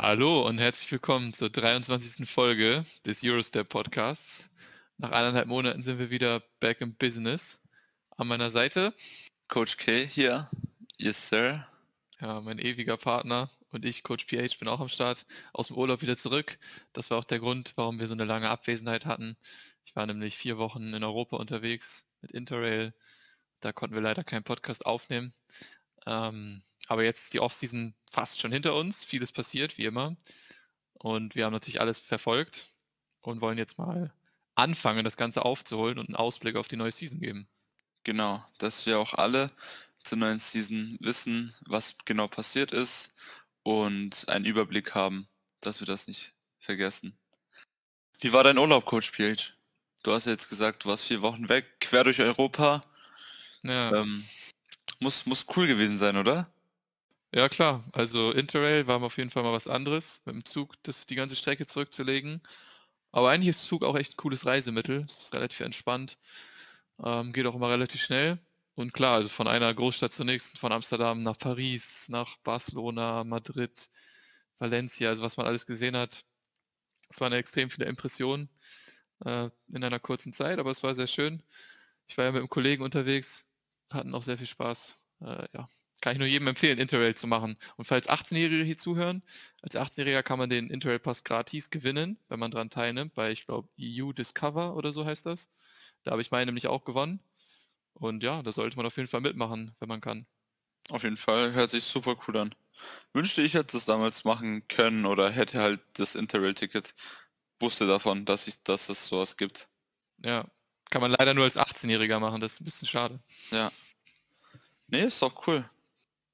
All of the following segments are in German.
Hallo und herzlich willkommen zur 23. Folge des Eurostep Podcasts. Nach eineinhalb Monaten sind wir wieder back in business. An meiner Seite Coach K hier. Yes, sir. Ja, mein ewiger Partner und ich, Coach PH, bin auch am Start, aus dem Urlaub wieder zurück. Das war auch der Grund, warum wir so eine lange Abwesenheit hatten. Ich war nämlich vier Wochen in Europa unterwegs mit Interrail. Da konnten wir leider keinen Podcast aufnehmen. Ähm, aber jetzt ist die Offseason fast schon hinter uns. Vieles passiert, wie immer. Und wir haben natürlich alles verfolgt und wollen jetzt mal anfangen, das Ganze aufzuholen und einen Ausblick auf die neue Season geben. Genau, dass wir auch alle zur neuen Season wissen, was genau passiert ist und einen Überblick haben, dass wir das nicht vergessen. Wie war dein Urlaub, Coach PH? Du hast ja jetzt gesagt, du warst vier Wochen weg, quer durch Europa. Ja. Ähm, muss, muss cool gewesen sein, oder? Ja klar, also Interrail war auf jeden Fall mal was anderes, mit dem Zug das, die ganze Strecke zurückzulegen. Aber eigentlich ist Zug auch echt ein cooles Reisemittel. Es ist relativ entspannt, ähm, geht auch immer relativ schnell. Und klar, also von einer Großstadt zur nächsten, von Amsterdam nach Paris, nach Barcelona, Madrid, Valencia, also was man alles gesehen hat. Es waren extrem viele Impressionen äh, in einer kurzen Zeit, aber es war sehr schön. Ich war ja mit einem Kollegen unterwegs, hatten auch sehr viel Spaß. Äh, ja, kann ich nur jedem empfehlen, Interrail zu machen. Und falls 18-Jährige hier zuhören, als 18-Jähriger kann man den Interrail Pass gratis gewinnen, wenn man daran teilnimmt, bei, ich glaube, EU Discover oder so heißt das. Da habe ich meine nämlich auch gewonnen. Und ja, da sollte man auf jeden Fall mitmachen, wenn man kann. Auf jeden Fall, hört sich super cool an. Wünschte ich hätte es damals machen können oder hätte halt das Interrail-Ticket, wusste davon, dass, ich, dass es sowas gibt. Ja, kann man leider nur als 18-Jähriger machen, das ist ein bisschen schade. Ja. Nee, ist doch cool.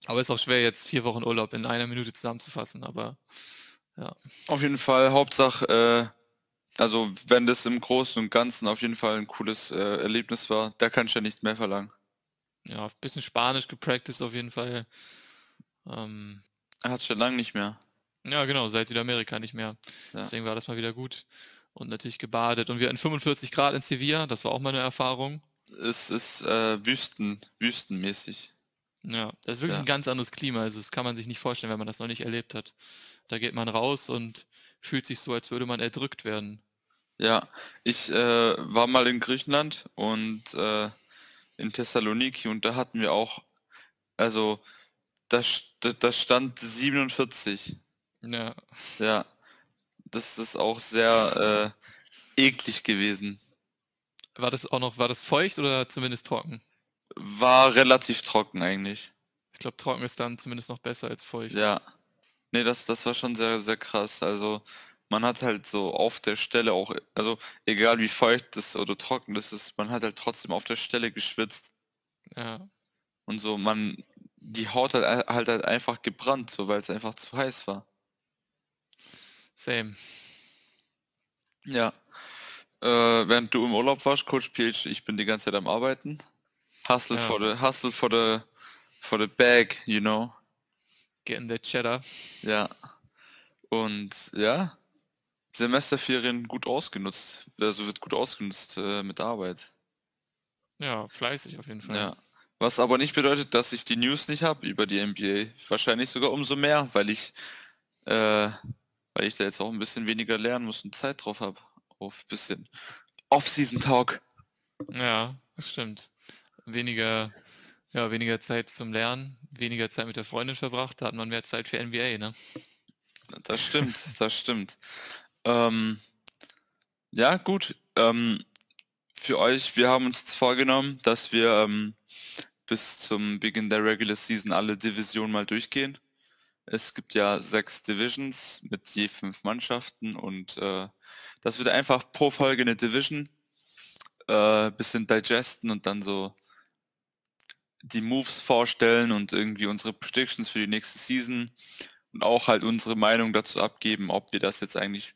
Aber ist auch schwer, jetzt vier Wochen Urlaub in einer Minute zusammenzufassen, aber ja. Auf jeden Fall, Hauptsache, äh, also wenn das im Großen und Ganzen auf jeden Fall ein cooles äh, Erlebnis war, da kann ich ja nicht mehr verlangen. Ja, ein bisschen Spanisch gepracticed auf jeden Fall. Ähm, er hat schon lange nicht mehr. Ja, genau, seit Südamerika nicht mehr. Ja. Deswegen war das mal wieder gut. Und natürlich gebadet. Und wir hatten 45 Grad in Sevilla, das war auch mal eine Erfahrung. Es ist äh, Wüsten, wüstenmäßig. Ja, das ist wirklich Ja. ein ganz anderes Klima. Also das kann man sich nicht vorstellen, wenn man das noch nicht erlebt hat. Da geht man raus und fühlt sich so, als würde man erdrückt werden. Ja, ich äh, war mal in Griechenland und äh, in Thessaloniki und da hatten wir auch, also da, da stand 47. Ja. Ja, das ist auch sehr äh, eklig gewesen. War das auch noch, war das feucht oder zumindest trocken? War relativ trocken eigentlich. Ich glaube, trocken ist dann zumindest noch besser als feucht. Ja. Nee, das, das war schon sehr, sehr krass. Also man hat halt so auf der Stelle auch, also egal wie feucht das oder trocken das ist, man hat halt trotzdem auf der Stelle geschwitzt. Ja. Und so, man, die Haut hat halt, halt einfach gebrannt, so weil es einfach zu heiß war. Same. Ja. Äh, während du im Urlaub warst, Coach PH, ich bin die ganze Zeit am Arbeiten. Hustle ja. for the hustle for the for the bag, you know. Getting the cheddar. Ja. Und ja, Semesterferien gut ausgenutzt. Also wird gut ausgenutzt äh, mit Arbeit. Ja, fleißig auf jeden Fall. Ja. Was aber nicht bedeutet, dass ich die News nicht habe über die NBA. Wahrscheinlich sogar umso mehr, weil ich, äh, weil ich da jetzt auch ein bisschen weniger lernen muss und Zeit drauf habe. Auf ein bisschen Off-Season-Talk. Ja, das stimmt weniger, ja, weniger Zeit zum Lernen, weniger Zeit mit der Freundin verbracht, da hat man mehr Zeit für NBA, ne? Das stimmt, das stimmt. Ähm, ja, gut. Ähm, für euch, wir haben uns jetzt vorgenommen, dass wir ähm, bis zum Beginn der Regular Season alle Divisionen mal durchgehen. Es gibt ja sechs Divisions mit je fünf Mannschaften und äh, das wird einfach pro Folge eine Division äh, bisschen digesten und dann so die Moves vorstellen und irgendwie unsere Predictions für die nächste Season und auch halt unsere Meinung dazu abgeben, ob wir das jetzt eigentlich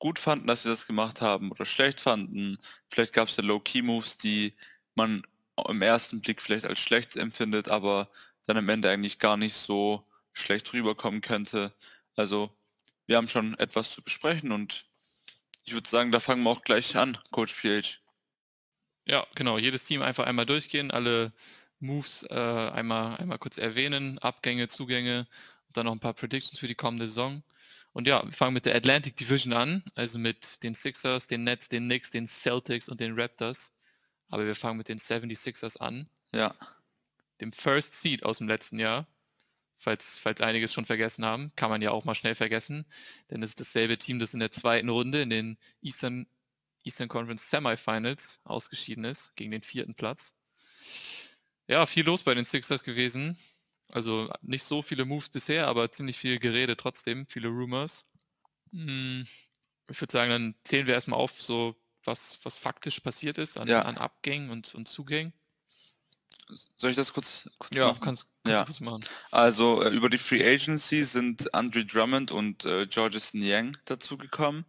gut fanden, dass wir das gemacht haben oder schlecht fanden. Vielleicht gab es ja Low-Key-Moves, die man im ersten Blick vielleicht als schlecht empfindet, aber dann am Ende eigentlich gar nicht so schlecht rüberkommen könnte. Also wir haben schon etwas zu besprechen und ich würde sagen, da fangen wir auch gleich an, Coach PH. Ja, genau. Jedes Team einfach einmal durchgehen, alle Moves äh, einmal, einmal kurz erwähnen, Abgänge, Zugänge dann noch ein paar Predictions für die kommende Saison. Und ja, wir fangen mit der Atlantic Division an, also mit den Sixers, den Nets, den Knicks, den Celtics und den Raptors. Aber wir fangen mit den 76ers an. Ja. Dem First Seed aus dem letzten Jahr. Falls, falls einiges schon vergessen haben, kann man ja auch mal schnell vergessen, denn es ist dasselbe Team, das in der zweiten Runde in den Eastern, Eastern Conference Semifinals ausgeschieden ist, gegen den vierten Platz. Ja, viel los bei den Sixers gewesen. Also nicht so viele Moves bisher, aber ziemlich viel Gerede trotzdem, viele Rumors. Hm, ich würde sagen, dann zählen wir erstmal auf, so was, was faktisch passiert ist an, Ja. an Abgängen und, und Zugängen. Soll ich das kurz, kurz Ja, machen? kannst, kannst Ja. du kurz machen. Also äh, über die Free Agency sind Andre Drummond und äh, Georges Niang dazugekommen.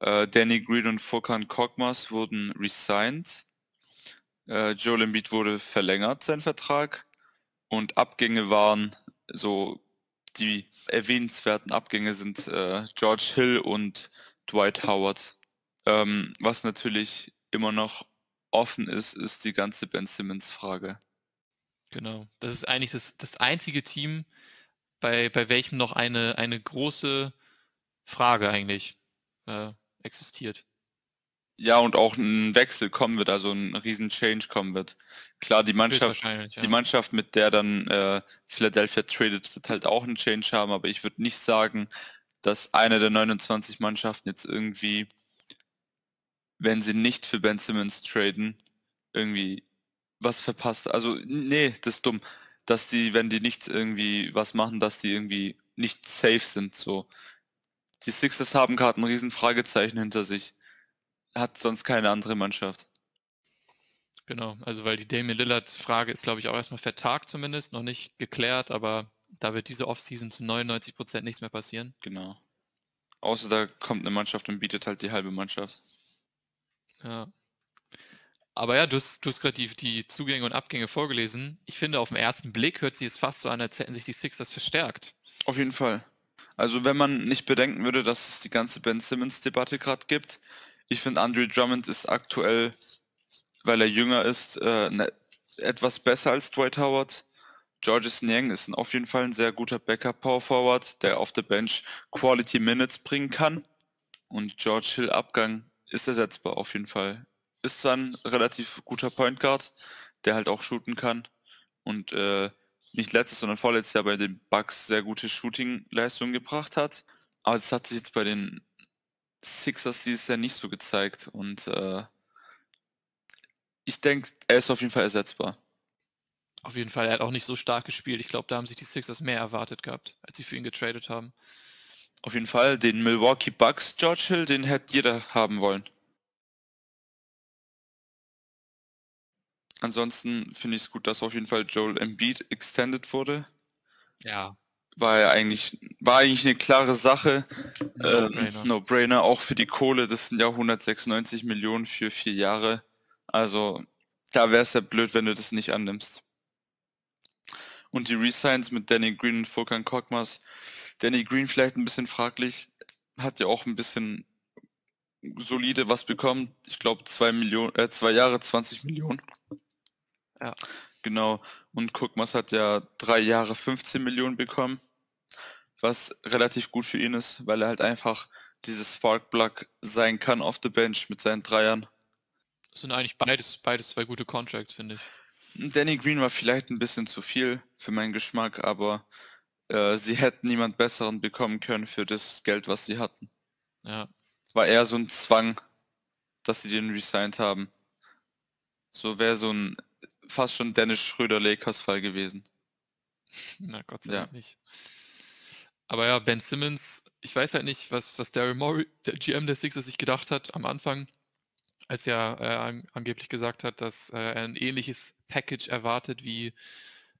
Äh, Danny Green und Furkan Korkmaz wurden resigned. Äh, Joel Embiid wurde verlängert, sein Vertrag. Und Abgänge waren so, die erwähnenswerten Abgänge sind äh, George Hill und Dwight Howard. Ähm, was natürlich immer noch offen ist, ist die ganze Ben Simmons-Frage. Genau. Das ist eigentlich das, das einzige Team, bei, bei welchem noch eine, eine große Frage eigentlich äh, existiert. Ja, und auch ein Wechsel kommen wird, also ein riesen Change kommen wird. Klar, die Mannschaft, Höchstwahrscheinlich, die ja. Mannschaft, mit der dann äh, Philadelphia tradet, wird halt auch einen Change haben, aber ich würde nicht sagen, dass eine der 29 Mannschaften jetzt irgendwie, wenn sie nicht für Ben Simmons traden, irgendwie was verpasst. Also, nee, das ist dumm. Dass die, wenn die nicht irgendwie was machen, dass die irgendwie nicht safe sind, so. Die Sixers haben gerade ein riesen Fragezeichen hinter sich. Hat sonst keine andere Mannschaft. Genau, also weil die Damian Lillard-Frage ist, glaube ich, auch erstmal vertagt zumindest, noch nicht geklärt, aber da wird diese Offseason zu 99% nichts mehr passieren. Genau. Außer da kommt eine Mannschaft und bietet halt die halbe Mannschaft. Ja. Aber ja, du hast, du hast gerade die, die Zugänge und Abgänge vorgelesen. Ich finde, auf den ersten Blick hört sich es fast so an, als hätten sich die Sixers verstärkt. Auf jeden Fall. Also wenn man nicht bedenken würde, dass es die ganze Ben Simmons-Debatte gerade gibt, ich finde Andre Drummond ist aktuell, weil er jünger ist, äh, ne, etwas besser als Dwight Howard. Georges Niang ist auf jeden Fall ein sehr guter Backup-Power-Forward, der auf der Bench Quality Minutes bringen kann. Und George Hill Abgang ist ersetzbar auf jeden Fall. Ist zwar ein relativ guter Point Guard, der halt auch shooten kann. Und äh, nicht letztes, sondern vorletztes Jahr bei den Bucks sehr gute Shooting-Leistungen gebracht hat. Aber das hat sich jetzt bei den Sixers dieses Jahr nicht so gezeigt. Und äh, ich denke, er ist auf jeden Fall ersetzbar. Auf jeden Fall, er hat auch nicht so stark gespielt. Ich glaube, da haben sich die Sixers mehr erwartet gehabt, als sie für ihn getradet haben. Auf jeden Fall den Milwaukee Bucks George Hill, den hätte jeder haben wollen. Ansonsten finde ich es gut, dass auf jeden Fall Joel Embiid extended wurde. Ja, War ja eigentlich, war eigentlich eine klare Sache. Ähm, No-brainer. No-brainer, auch für die Kohle, das sind ja 196 Millionen für vier Jahre. Also da wäre es ja blöd, wenn du das nicht annimmst. Und die Resigns mit Danny Green und Furkan Korkmaz. Danny Green vielleicht ein bisschen fraglich, hat ja auch ein bisschen solide was bekommen. Ich glaube zwei Millionen, äh, zwei Jahre 20 Millionen. Ja. Genau. Und Korkmaz hat ja drei Jahre 15 Millionen bekommen, was relativ gut für ihn ist, weil er halt einfach dieses Sparkplug sein kann auf der Bench mit seinen Dreiern. das sind eigentlich beides, beides zwei gute Contracts, finde ich. Danny Green war vielleicht ein bisschen zu viel für meinen Geschmack, aber äh, sie hätten niemand besseren bekommen können für das Geld, was sie hatten. Ja, War eher so ein Zwang, dass sie den resigned haben. So wäre so ein fast schon Dennis Schröder Lakers Fall gewesen. na Gott sei Ja. Dank nicht. Aber ja, Ben Simmons, ich weiß halt nicht, was, was Daryl Morey, der GM der Sixers, sich gedacht hat am Anfang, als er äh, an, angeblich gesagt hat, dass äh, er ein ähnliches Package erwartet, wie,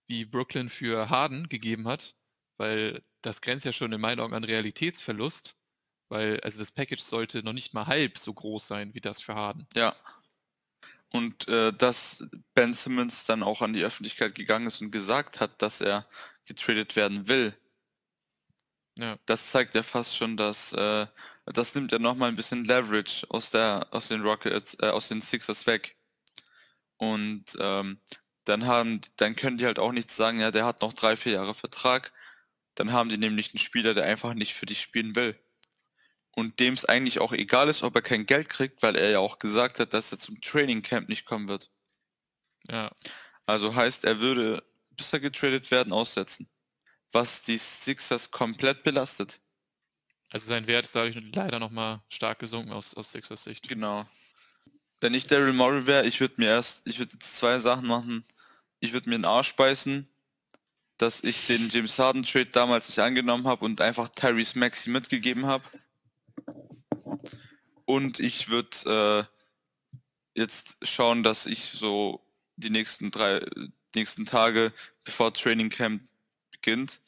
wie Brooklyn für Harden gegeben hat, weil das grenzt ja schon in meinen Augen an Realitätsverlust, weil also das Package sollte noch nicht mal halb so groß sein wie das für Harden. Ja. Und äh, dass Ben Simmons dann auch an die Öffentlichkeit gegangen ist und gesagt hat, dass er getradet werden will, Ja, das zeigt ja fast schon, dass äh, das nimmt ja nochmal ein bisschen Leverage aus der aus den Rockets, äh, aus den Sixers weg. Und ähm, dann haben, dann können die halt auch nicht sagen, ja, der hat noch drei, vier Jahre Vertrag. dann haben die nämlich einen Spieler, der einfach nicht für dich spielen will. Und dem es eigentlich auch egal ist, ob er kein Geld kriegt, weil er ja auch gesagt hat, dass er zum Training Camp nicht kommen wird. Ja. Also heißt, er würde, bis er getradet werden, aussetzen. Was die Sixers komplett belastet. Also sein Wert ist dadurch leider nochmal stark gesunken aus, aus Sixers Sicht. Genau. Wenn ich Daryl Morey wäre, ich würde mir erst, ich würde jetzt zwei Sachen machen. Ich würde mir einen Arsch beißen, dass ich den James Harden Trade damals nicht angenommen habe und einfach Tyrese Maxi mitgegeben habe. Und ich würde äh, jetzt schauen, dass ich so die nächsten drei nächsten Tage, bevor Training Camp beginnt,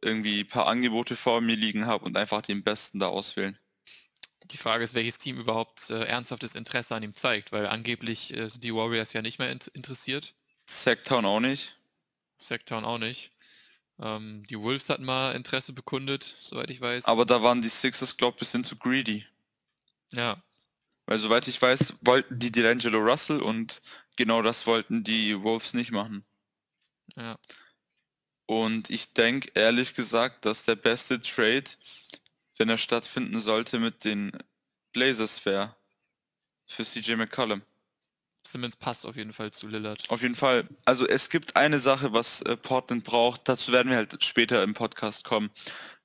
irgendwie ein paar Angebote vor mir liegen habe und einfach den besten da auswählen. Die Frage ist, welches Team überhaupt äh, ernsthaftes Interesse an ihm zeigt, weil angeblich äh, sind die Warriors ja nicht mehr in interessiert. Sacktown auch nicht. Sacktown auch nicht. Ähm, die Wolves hatten mal Interesse bekundet, soweit ich weiß. Aber da waren die Sixers, glaube ich, bisschen zu greedy. Ja. Weil soweit ich weiß, wollten die D'Angelo Russell und genau das wollten die Wolves nicht machen. Ja. Und ich denke ehrlich gesagt, dass der beste Trade, wenn er stattfinden sollte, mit den Blazers wäre. Für CJ McCollum. Simmons passt auf jeden Fall zu Lillard. Auf jeden Fall. Also es gibt eine Sache, was äh, Portland braucht. Dazu werden wir halt später im Podcast kommen.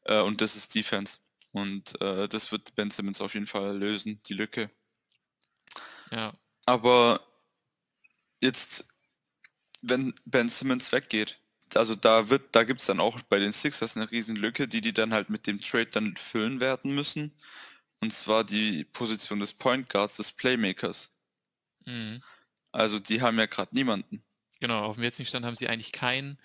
Äh, und das ist Defense. Und äh, das wird Ben Simmons auf jeden Fall lösen, die Lücke. Ja. Aber jetzt, wenn Ben Simmons weggeht, also da wird, da gibt es dann auch bei den Sixers eine riesen Lücke, die die dann halt mit dem Trade dann füllen werden müssen. Und zwar die Position des Point Guards, des Playmakers. Mhm. Also die haben ja gerade niemanden. Genau, auf dem jetzigen Stand haben sie eigentlich keinen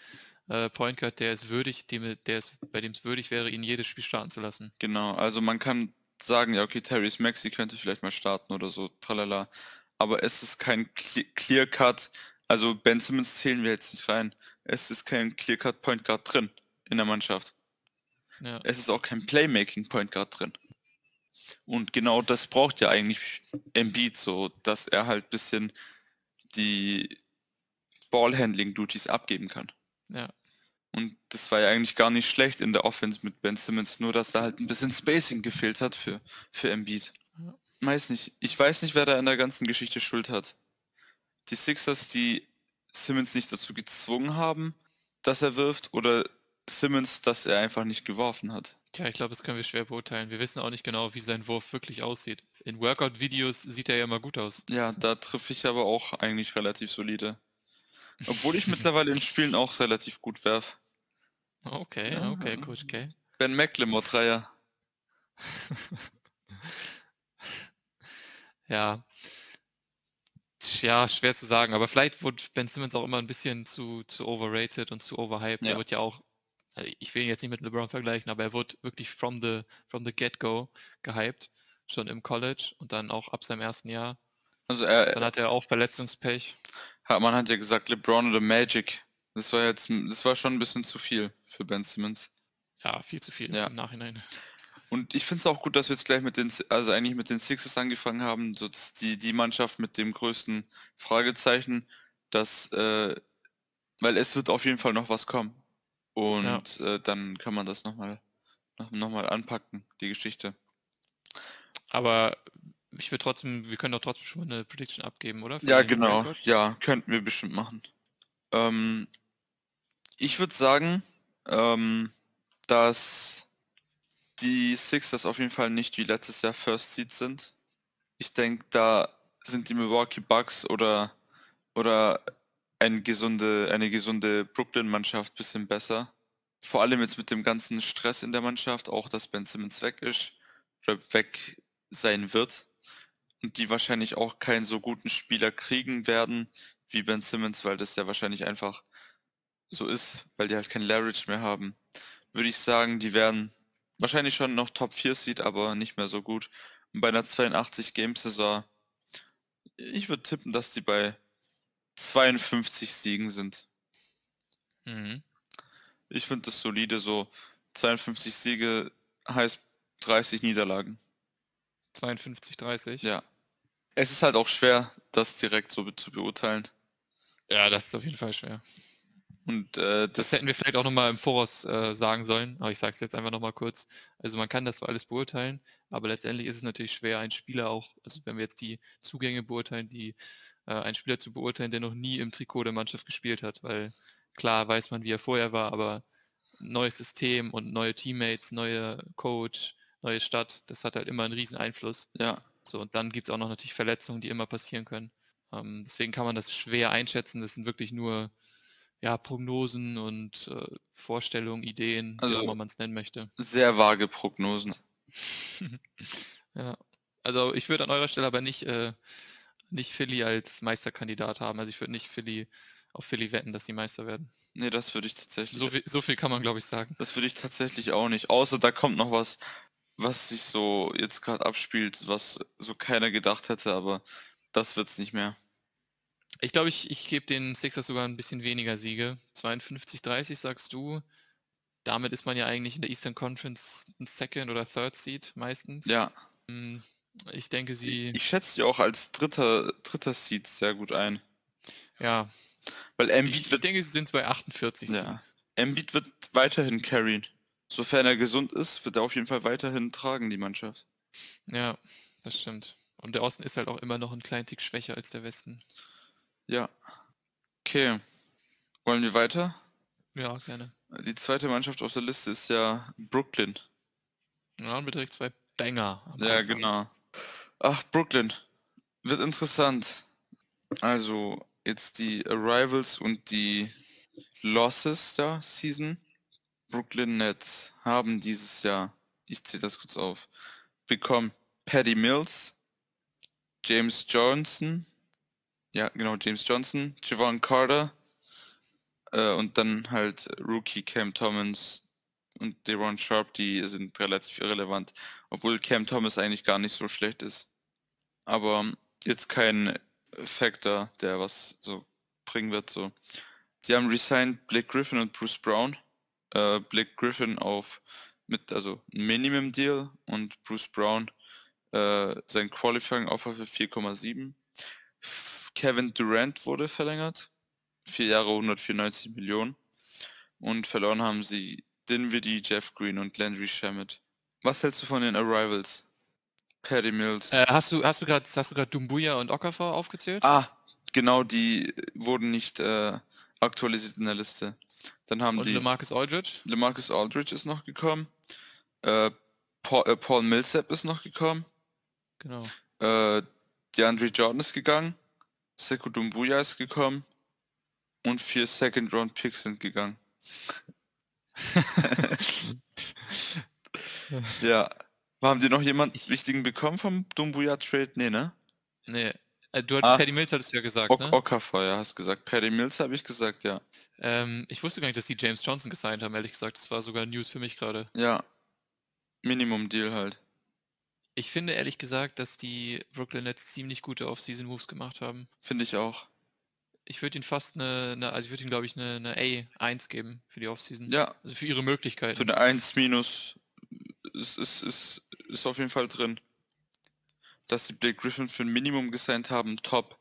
äh, Point Guard, der es würdig, dem, der es, bei dem es würdig wäre, ihn jedes Spiel starten zu lassen. Genau, also man kann sagen, ja okay, Terry's Maxi könnte vielleicht mal starten oder so, tralala. Aber es ist kein Clear Cut, also Ben Simmons zählen wir jetzt nicht rein. Es ist kein Clear Cut Point Guard drin in der Mannschaft. Ja. Es ist auch kein Playmaking Point Guard drin. Und genau das braucht ja eigentlich Embiid so, dass er halt bisschen die Ballhandling-Duties abgeben kann. Ja. Und das war ja eigentlich gar nicht schlecht in der Offense mit Ben Simmons, nur dass da halt ein bisschen Spacing gefehlt hat für, für Embiid. Ja. Weiß nicht. Ich weiß nicht, wer da in der ganzen Geschichte Schuld hat. Die Sixers, die Simmons nicht dazu gezwungen haben, dass er wirft, oder Simmons, dass er einfach nicht geworfen hat. Tja, ich glaube, das können wir schwer beurteilen. Wir wissen auch nicht genau, wie sein Wurf wirklich aussieht. In Workout-Videos sieht er ja immer gut aus. Ja, da treffe ich aber auch eigentlich relativ solide. Obwohl ich mittlerweile in Spielen auch relativ gut werfe. Okay, okay, Coach K. Ben McLemore Dreier. ja. Ja, schwer zu sagen, aber vielleicht wurde Ben Simmons auch immer ein bisschen zu, zu overrated und zu overhyped. Ja. Er wird ja auch, also ich will ihn jetzt nicht mit LeBron vergleichen, aber er wurde wirklich from the, from the get-go gehyped, schon im College und dann auch ab seinem ersten Jahr. Also er, Dann hat er auch Verletzungspech. Man hat ja gesagt LeBron oder Magic. Das war jetzt, das war schon ein bisschen zu viel für Ben Simmons. Ja, viel zu viel Ja. im Nachhinein. Und ich finde es auch gut, dass wir jetzt gleich mit den, also eigentlich mit den Sixers angefangen haben, so die, die Mannschaft mit dem größten Fragezeichen, dass, äh, weil es wird auf jeden Fall noch was kommen. Und äh, dann kann man das nochmal noch, noch mal anpacken, die Geschichte. Aber ich will trotzdem, wir können doch trotzdem schon mal eine Prediction abgeben, oder? Für Ja, genau. Rekord? Ja, könnten wir bestimmt machen. Ähm, ich würde sagen, ähm, dass die Sixers auf jeden Fall nicht wie letztes Jahr First Seed sind. Ich denke, da sind die Milwaukee Bucks oder, oder eine gesunde, eine gesunde Brooklyn-Mannschaft ein bisschen besser. Vor allem jetzt mit dem ganzen Stress in der Mannschaft, auch dass Ben Simmons weg ist weg sein wird die wahrscheinlich auch keinen so guten Spieler kriegen werden wie Ben Simmons, weil das ja wahrscheinlich einfach so ist, weil die halt kein Leverage mehr haben, würde ich sagen, die werden wahrscheinlich schon noch Top 4 Seed, aber nicht mehr so gut. Und bei einer 82 Game Saison, ich würde tippen, dass die bei 52 Siegen sind. Mhm. Ich finde das solide, so 52 Siege heißt 30 Niederlagen. 52, 30. Ja. Es ist halt auch schwer, das direkt so zu beurteilen. Ja, das ist auf jeden Fall schwer. Und äh, Das hätten wir vielleicht auch nochmal im Voraus äh, sagen sollen, aber ich sage es jetzt einfach nochmal kurz. Also man kann das zwar alles beurteilen, aber letztendlich ist es natürlich schwer, einen Spieler auch, also wenn wir jetzt die Zugänge beurteilen, die äh, einen Spieler zu beurteilen, der noch nie im Trikot der Mannschaft gespielt hat, weil klar weiß man, wie er vorher war, aber neues System und neue Teammates, neue Coach, neue Stadt, das hat halt immer einen riesen Einfluss. ja, So, und dann gibt es auch noch natürlich Verletzungen, die immer passieren können. Ähm, deswegen kann man das schwer einschätzen. Das sind wirklich nur ja, Prognosen und äh, Vorstellungen, Ideen, wie auch Also- immer man es nennen möchte. sehr vage Prognosen. Ja. Also ich würde an eurer Stelle aber nicht, äh, nicht Philly als Meisterkandidat haben. Also ich würde nicht Philly auf Philly wetten, dass sie Meister werden. Nee, das würde ich tatsächlich. So viel, so viel kann man, glaube ich, sagen. Das würde ich tatsächlich auch nicht. Außer da kommt noch was, was sich so jetzt gerade abspielt, was so keiner gedacht hätte, aber das wird's nicht mehr. Ich glaube, ich, ich gebe den Sixers sogar ein bisschen weniger Siege. 52-30 sagst du. Damit ist man ja eigentlich in der Eastern Conference ein Second oder Third Seed meistens. Ja, Mm, Ich denke, sie, ich schätze die auch als dritter, dritter Seed sehr gut ein. ja, Weil ich, Embiid ich wird, denke, sie sind bei 48 Siegen. ja, Embiid wird weiterhin carryen. Sofern er gesund ist, wird er auf jeden Fall weiterhin tragen, die Mannschaft. Ja, das stimmt. Und der Osten ist halt auch immer noch ein kleinen Tick schwächer als der Westen. Ja. Okay. Wollen wir weiter? Ja, gerne. Die zweite Mannschaft auf der Liste ist ja Brooklyn. Ja, wir direkt zwei Banger. Ja, Anfang. genau. Ach, Brooklyn. Wird interessant. Also, jetzt die Arrivals und die Losses der Season. Brooklyn Nets haben dieses Jahr, ich zähle das kurz auf, bekommen Paddy Mills, James Johnson, ja genau, James Johnson, Javon Carter äh, und dann halt Rookie Cam Thomas und Deron Sharp, die sind relativ irrelevant, obwohl Cam Thomas eigentlich gar nicht so schlecht ist. Aber jetzt kein Factor, der was so bringen wird. So. Die haben resigned Blake Griffin und Bruce Brown. Äh, Blake Griffin auf mit also Minimum Deal und Bruce Brown äh, sein Qualifying Offer für 4,7. F- Kevin Durant wurde verlängert. Vier Jahre 194 Millionen. Und verloren haben sie Dinwiddie, Jeff Green und Landry Shamet. Was hältst du von den Arrivals? Paddy Mills. Äh, hast du hast du gerade hast du gerade Dumbuya und Okafor aufgezählt? Ah, genau, die wurden nicht äh, aktualisiert in der Liste. Dann haben und die LeMarcus Aldridge? LeMarcus Aldridge ist noch gekommen. Äh, Paul, äh, Paul Millsap ist noch gekommen. Genau. Äh, DeAndre Jordan ist gegangen. Sekou Dumbuya ist gekommen. Und vier Second Round Picks sind gegangen. Ja. Haben die noch jemanden Ich- wichtigen bekommen vom Dumbuya Trade? Nee, ne? nee. Äh, du hast Ah. Paddy Mills hattest du ja gesagt, Ok ne? Okafor, ja, hast gesagt. Paddy Mills habe ich gesagt, ja. Ähm, ich wusste gar nicht, dass die James Johnson gesigned haben, ehrlich gesagt. Das war sogar News für mich gerade. Ja. Minimum Deal halt. Ich finde ehrlich gesagt, dass die Brooklyn Nets ziemlich gute Off-Season-Moves gemacht haben. Finde ich auch. Ich würde ihnen fast eine, eine also ich würde ihnen glaube ich eine, eine A1 geben für die Off-Season. Ja, Also für ihre Möglichkeiten. für eine 1 minus ist, ist, ist, ist auf jeden Fall drin. Dass die Blake Griffin für ein Minimum gesigned haben, top.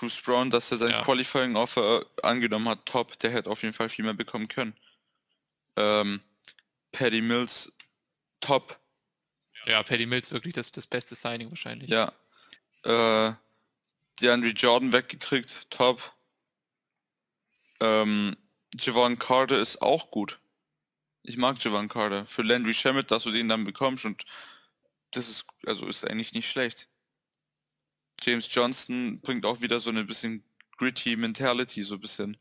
Bruce Brown, dass er sein Ja. Qualifying Offer äh, angenommen hat, top. Der hätte auf jeden Fall viel mehr bekommen können. Ähm, Paddy Mills, top. Ja, Paddy Mills wirklich das, das beste Signing wahrscheinlich. Ja. Äh, DeAndre Jordan weggekriegt, top. Ähm, Javon Carter ist auch gut. Ich mag Javon Carter. Für Landry Shamet, dass du den dann bekommst und das ist, also ist eigentlich nicht schlecht. James Johnson bringt auch wieder so eine bisschen gritty Mentality, so ein bisschen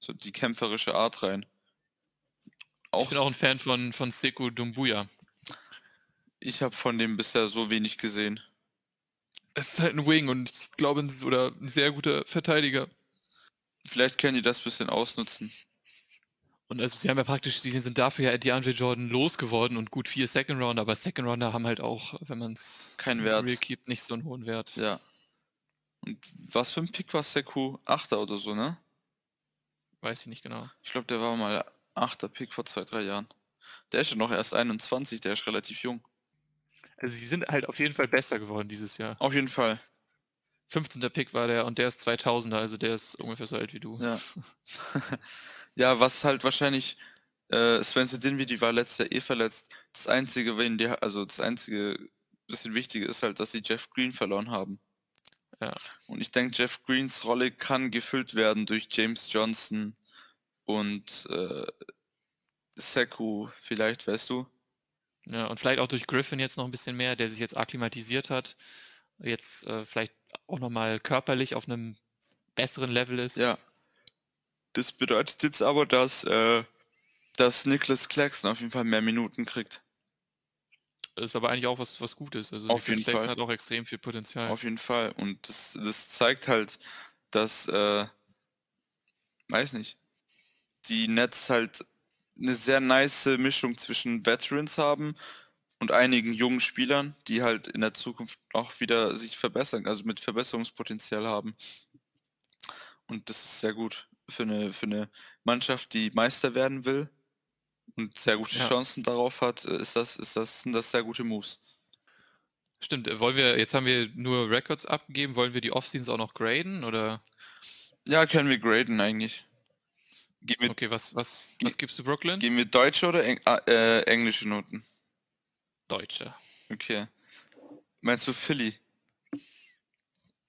so die kämpferische Art rein. Ich Auch, bin auch ein Fan von, von Sekou Dumbuya. ich habe von dem bisher so wenig gesehen. Es ist halt ein Wing und ich glaube, ein, oder ein sehr guter Verteidiger. Vielleicht können die das ein bisschen ausnutzen. Und also sie haben ja praktisch, sie sind dafür ja DeAndre Jordan losgeworden und gut vier Second Rounder, aber Second Rounder haben halt auch, wenn man es Kein Wert. real keept, nicht so einen hohen Wert. Ja. Und was für ein Pick war Seku? Achter oder so, ne? Weiß ich nicht genau. Ich glaube, der war mal achter Pick vor zwei, drei Jahren. Der ist ja noch erst 21, der ist relativ jung. Also sie sind halt auf jeden Fall besser geworden dieses Jahr. Auf jeden Fall. 15. Pick war der und der ist 2000er, also der ist ungefähr so alt wie du. Ja. ja, was halt wahrscheinlich äh, Spencer Dinwiddie war letztes Jahr eh verletzt. Das einzige, wenn die, also das einzige bisschen wichtige ist halt, dass sie Jeff Green verloren haben. Ja. Und ich denke, Jeff Greens Rolle kann gefüllt werden durch James Johnson und äh, Seku, vielleicht, weißt du? Ja, und vielleicht auch durch Griffin jetzt noch ein bisschen mehr, der sich jetzt akklimatisiert hat, jetzt äh, vielleicht auch nochmal körperlich auf einem besseren Level ist. Ja. Das bedeutet jetzt aber, dass, äh, dass Nicholas Claxton auf jeden Fall mehr Minuten kriegt. Das ist aber eigentlich auch was, was Gutes. Also auf jeden Fall. hat auch extrem viel Potenzial. Auf jeden Fall. Und das, das zeigt halt, dass, äh, weiß nicht, die Nets halt eine sehr nice Mischung zwischen Veterans haben und einigen jungen Spielern, die halt in der Zukunft auch wieder sich verbessern, also mit Verbesserungspotenzial haben. Und das ist sehr gut für eine, für eine Mannschaft, die Meister werden will und sehr gute ja. Chancen darauf hat, ist das, ist das, sind das sehr gute Moves. Stimmt, äh, wollen wir, jetzt haben wir nur Records abgegeben, wollen wir die Offseasons auch noch graden oder? Ja, können wir graden eigentlich. Gehen okay, was, was, was gibst du Brooklyn? Gehen wir deutsche oder Eng ah, äh, englische Noten? Deutsche. Okay. Meinst du Philly?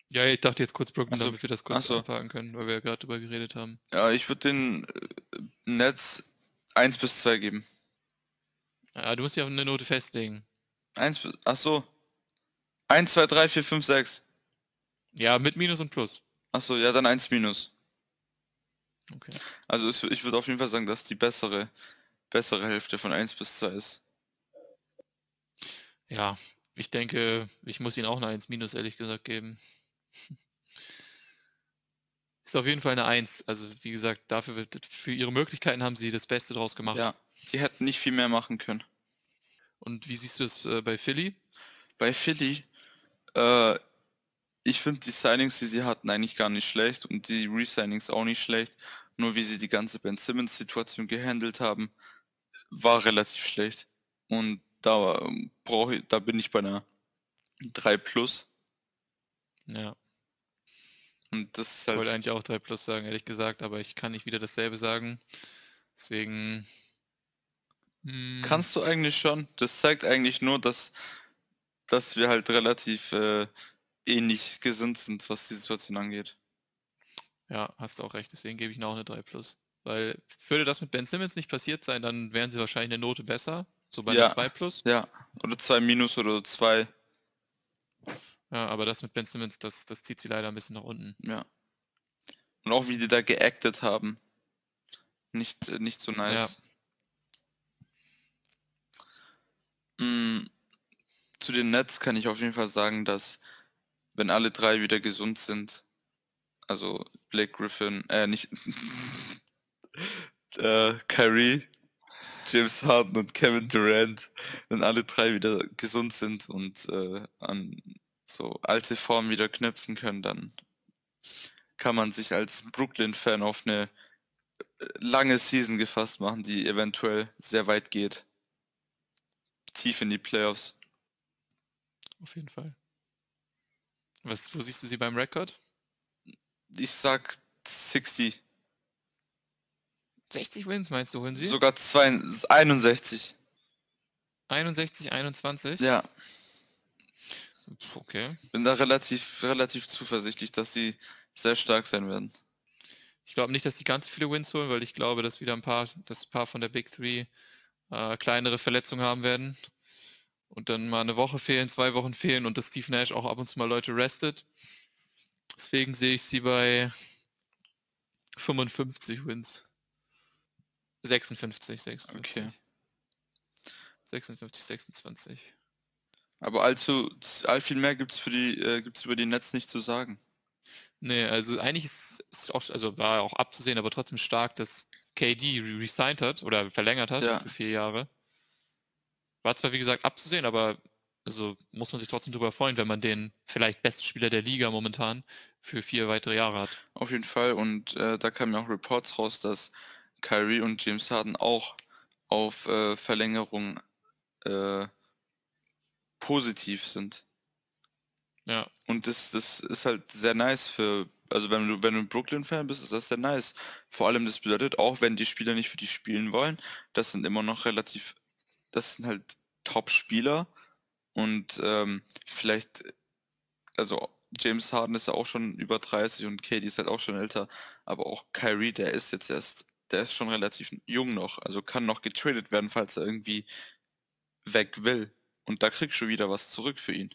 Ja, ich dachte jetzt kurz Brooklyn, so, damit wir das kurz so. abhaken können, weil wir ja gerade drüber geredet haben. Ja, ich würde den äh, Netz 1 bis 2 geben. Ja, du musst ja eine Note festlegen. 1 bis, ach so. 1, 2, 3, 4, 5, 6. Ja, mit Minus und Plus. Ach so, ja, dann 1 Minus. Okay. Also ich würde auf jeden Fall sagen, dass die bessere, bessere Hälfte von 1 bis 2 ist. Ja, ich denke, ich muss ihnen auch eine 1 minus ehrlich gesagt geben. Ist auf jeden Fall eine 1. Also wie gesagt, dafür wird, für ihre Möglichkeiten haben sie das Beste draus gemacht. Ja, sie hätten nicht viel mehr machen können. Und wie siehst du es äh, bei Philly? Bei Philly, äh, ich finde die Signings, die sie hatten, eigentlich gar nicht schlecht und die Resignings auch nicht schlecht. Nur wie sie die ganze Ben Simmons-Situation gehandelt haben, war relativ schlecht. Und da brauche ich, da bin ich bei einer 3 plus. Ja. Und das ist halt. Ich wollte eigentlich auch 3 plus sagen, ehrlich gesagt, aber ich kann nicht wieder dasselbe sagen. Deswegen. Hm. Kannst du eigentlich schon. Das zeigt eigentlich nur, dass, dass wir halt relativ äh, ähnlich gesinnt sind, was die Situation angeht. Ja, hast du auch recht, deswegen gebe ich noch eine 3 plus. Weil würde das mit Ben Simmons nicht passiert sein, dann wären sie wahrscheinlich eine Note besser. So bei ja, einer 2 plus. Ja, oder 2 minus oder 2. Ja, aber das mit Ben Simmons, das, das zieht sie leider ein bisschen nach unten. Ja. Und auch wie die da geactet haben. Nicht, äh, nicht so nice. Ja. Mm, zu den Nets kann ich auf jeden Fall sagen, dass wenn alle drei wieder gesund sind, also Blake Griffin, äh, nicht, äh, Kyrie, James Harden und Kevin Durant, wenn alle drei wieder gesund sind und äh, an so alte Form wieder knüpfen können, dann kann man sich als Brooklyn-Fan auf eine äh, lange Season gefasst machen, die eventuell sehr weit geht. Tief in die Playoffs. Auf jeden Fall. Was, wo siehst du sie beim Rekord? Ich sag 60. 60 Wins meinst du, holen sie? Sogar zwei, 61. 61, 21? Ja. Okay. Bin da relativ, relativ zuversichtlich, dass sie sehr stark sein werden. Ich glaube nicht, dass sie ganz viele Wins holen, weil ich glaube, dass wieder ein paar, dass ein paar von der Big Three äh, kleinere Verletzungen haben werden und dann mal eine Woche fehlen, zwei Wochen fehlen und dass Steve Nash auch ab und zu mal Leute restet. Deswegen sehe ich sie bei 55 Wins. 56, 56. Okay. 56, 26. Aber allzu all viel mehr gibt es für die äh, gibt's über die Netz nicht zu sagen. Nee, also eigentlich ist es auch, also war auch abzusehen, aber trotzdem stark, dass KD resigned hat oder verlängert hat ja. für vier Jahre. War zwar wie gesagt abzusehen, aber also muss man sich trotzdem darüber freuen, wenn man den vielleicht besten Spieler der Liga momentan für vier weitere Jahre hat. Auf jeden Fall und äh, da kamen ja auch Reports raus, dass Kyrie und James Harden auch auf äh, Verlängerung äh, positiv sind. Ja. Und das, das ist halt sehr nice für, also wenn du, wenn du Brooklyn-Fan bist, ist das sehr nice. Vor allem das bedeutet, auch wenn die Spieler nicht für die spielen wollen, das sind immer noch relativ, das sind halt Top-Spieler und ähm, vielleicht, also James Harden ist ja auch schon über 30 und Katie ist halt auch schon älter, aber auch Kyrie, der ist jetzt erst, der ist schon relativ jung noch, also kann noch getradet werden, falls er irgendwie weg will. Und da kriegst du wieder was zurück für ihn.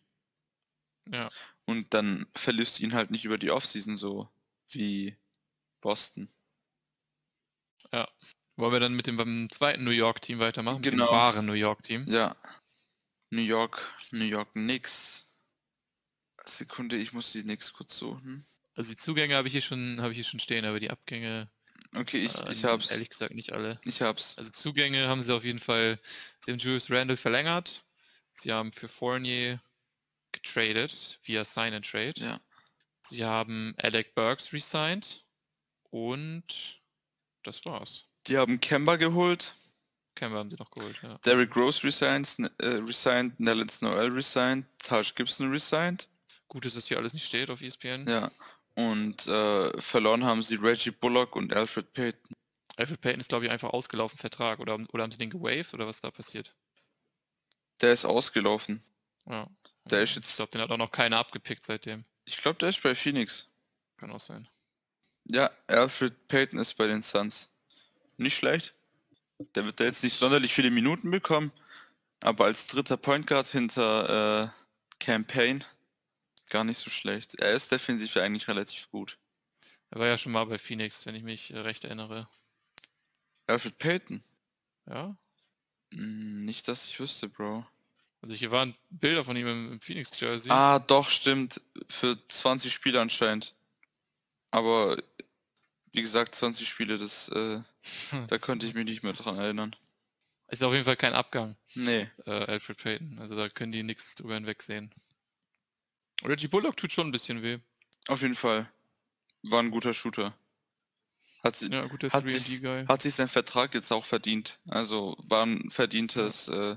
Ja. Und dann verlierst du ihn halt nicht über die Offseason so wie Boston. Ja. Wollen wir dann mit dem beim zweiten New York-Team weitermachen? Mit Genau. dem wahren New York-Team. Ja. New York, New York Knicks. Sekunde, ich muss die Knicks kurz suchen. Also die Zugänge habe ich hier schon, habe ich hier schon stehen, aber die Abgänge Okay, ich, äh, ich hab's. ehrlich gesagt nicht alle. Ich hab's. Also Zugänge haben sie auf jeden Fall. Sie haben Julius Randle verlängert. Sie haben für Fournier getradet via Sign and Trade. Ja. Sie haben Alec Burks resigned und das war's. Die haben Kemba geholt. Kemba haben sie noch geholt, ja. Derrick Rose resigned, äh, resigned, Nellis Noel resigned, Taj Gibson resigned. Gut, dass das hier alles nicht steht auf ESPN. Ja. Und äh, verloren haben sie Reggie Bullock und Alfred Payton. Alfred Payton ist, glaube ich, einfach ausgelaufen Vertrag oder, haben- oder haben sie den gewaved oder was ist da passiert? Der ist ausgelaufen. Ja. Der ist Ich jetzt, glaube, den hat auch noch keiner abgepickt seitdem. ich glaube, der ist bei Phoenix. Kann auch sein. Ja, Alfred Payton ist bei den Suns. Nicht schlecht. Der wird da jetzt nicht sonderlich viele Minuten bekommen, aber als dritter Point Guard hinter äh, Campaign gar nicht so schlecht. Er ist defensiv ja eigentlich relativ gut. Er war ja schon mal bei Phoenix, wenn ich mich äh, recht erinnere. Alfred Payton? Ja? Hm, nicht, dass ich wüsste, Bro. Also hier waren Bilder von ihm im, im Phoenix-Jersey. Ah, doch, stimmt. Für 20 Spiele anscheinend. Aber wie gesagt, 20 Spiele, das, äh, da konnte ich mich nicht mehr dran erinnern. Ist auf jeden Fall kein Abgang, Nee. äh, Alfred Payton. Also da können die nichts drüber hinwegsehen. Reggie Bullock tut schon ein bisschen weh. Auf jeden Fall. War ein guter Shooter. Hat, Ja, guter hat, 3D sich, hat sich sein Vertrag jetzt auch verdient. Also war ein verdientes äh,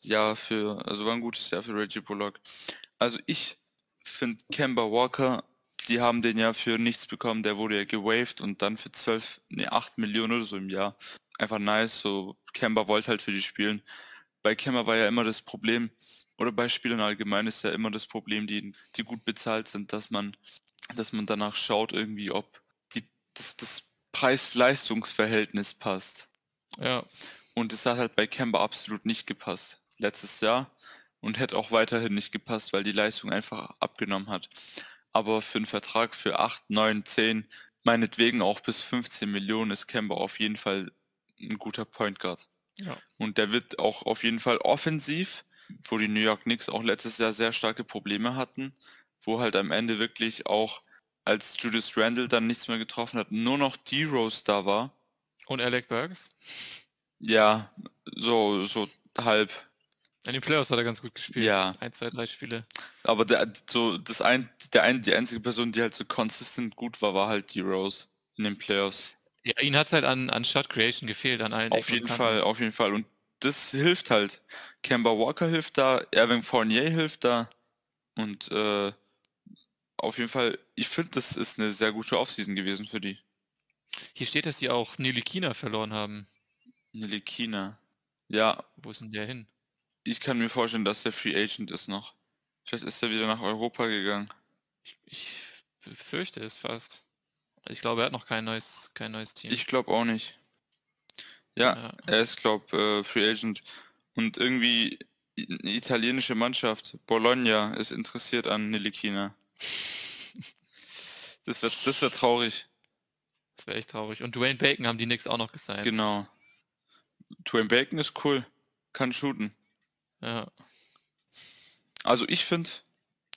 Jahr für, also war ein gutes Jahr für Reggie Bullock. Also ich finde Kemba Walker, die haben den ja für nichts bekommen, der wurde ja gewaved und dann für 12, nee, 8 Millionen oder so im Jahr. Einfach nice, so Kemba wollte halt für die spielen. Bei Kemba war ja immer das Problem, oder bei Spielern allgemein ist ja immer das Problem, die, die gut bezahlt sind, dass man, dass man danach schaut irgendwie, ob die, das, das Preis-Leistungs-Verhältnis passt. Ja, Und es hat halt bei Kemba absolut nicht gepasst. Letztes Jahr. Und hätte auch weiterhin nicht gepasst, weil die Leistung einfach abgenommen hat. Aber für einen Vertrag für 8, 9, 10, meinetwegen auch bis 15 Millionen ist Kemba auf jeden Fall ein guter Point Guard. ja. Und der wird auch auf jeden Fall offensiv, wo die New York Knicks auch letztes Jahr sehr starke Probleme hatten, wo halt am Ende wirklich auch, als Julius Randle dann nichts mehr getroffen hat, nur noch D-Rose da war. Und Alec Burks? Ja, so, so halb. In den Playoffs hat er ganz gut gespielt. Ja. Ein, zwei, drei Spiele. Aber der, so, das ein, der ein, die einzige Person, die halt so consistent gut war, war halt D-Rose in den Playoffs. Ja, ihn hat es halt an, an Shot Creation gefehlt, an allen Auf Ecken jeden. Fall, auf jeden Fall. Und das hilft halt. Kemba Walker hilft da, Erwin Fournier hilft da. Und äh, auf jeden Fall, ich finde, das ist eine sehr gute Offseason gewesen für die. Hier steht, dass sie auch Nilikina verloren haben. Nilikina. Ja, Wo ist denn der hin? ich kann mir vorstellen, dass der Free Agent ist noch. Vielleicht ist er wieder nach Europa gegangen. Ich befürchte es fast. Ich glaube, er hat noch kein neues, kein neues Team. Ich glaube auch nicht. Ja, ja. er ist, glaube äh, Free Agent. Und irgendwie eine italienische Mannschaft, Bologna, ist interessiert an Nilikina. Das wird, das wird traurig. Das wäre echt traurig. Und Dwayne Bacon haben die Knicks auch noch gesigned. Genau. Dwayne Bacon ist cool. Kann shooten. Ja. Also ich finde,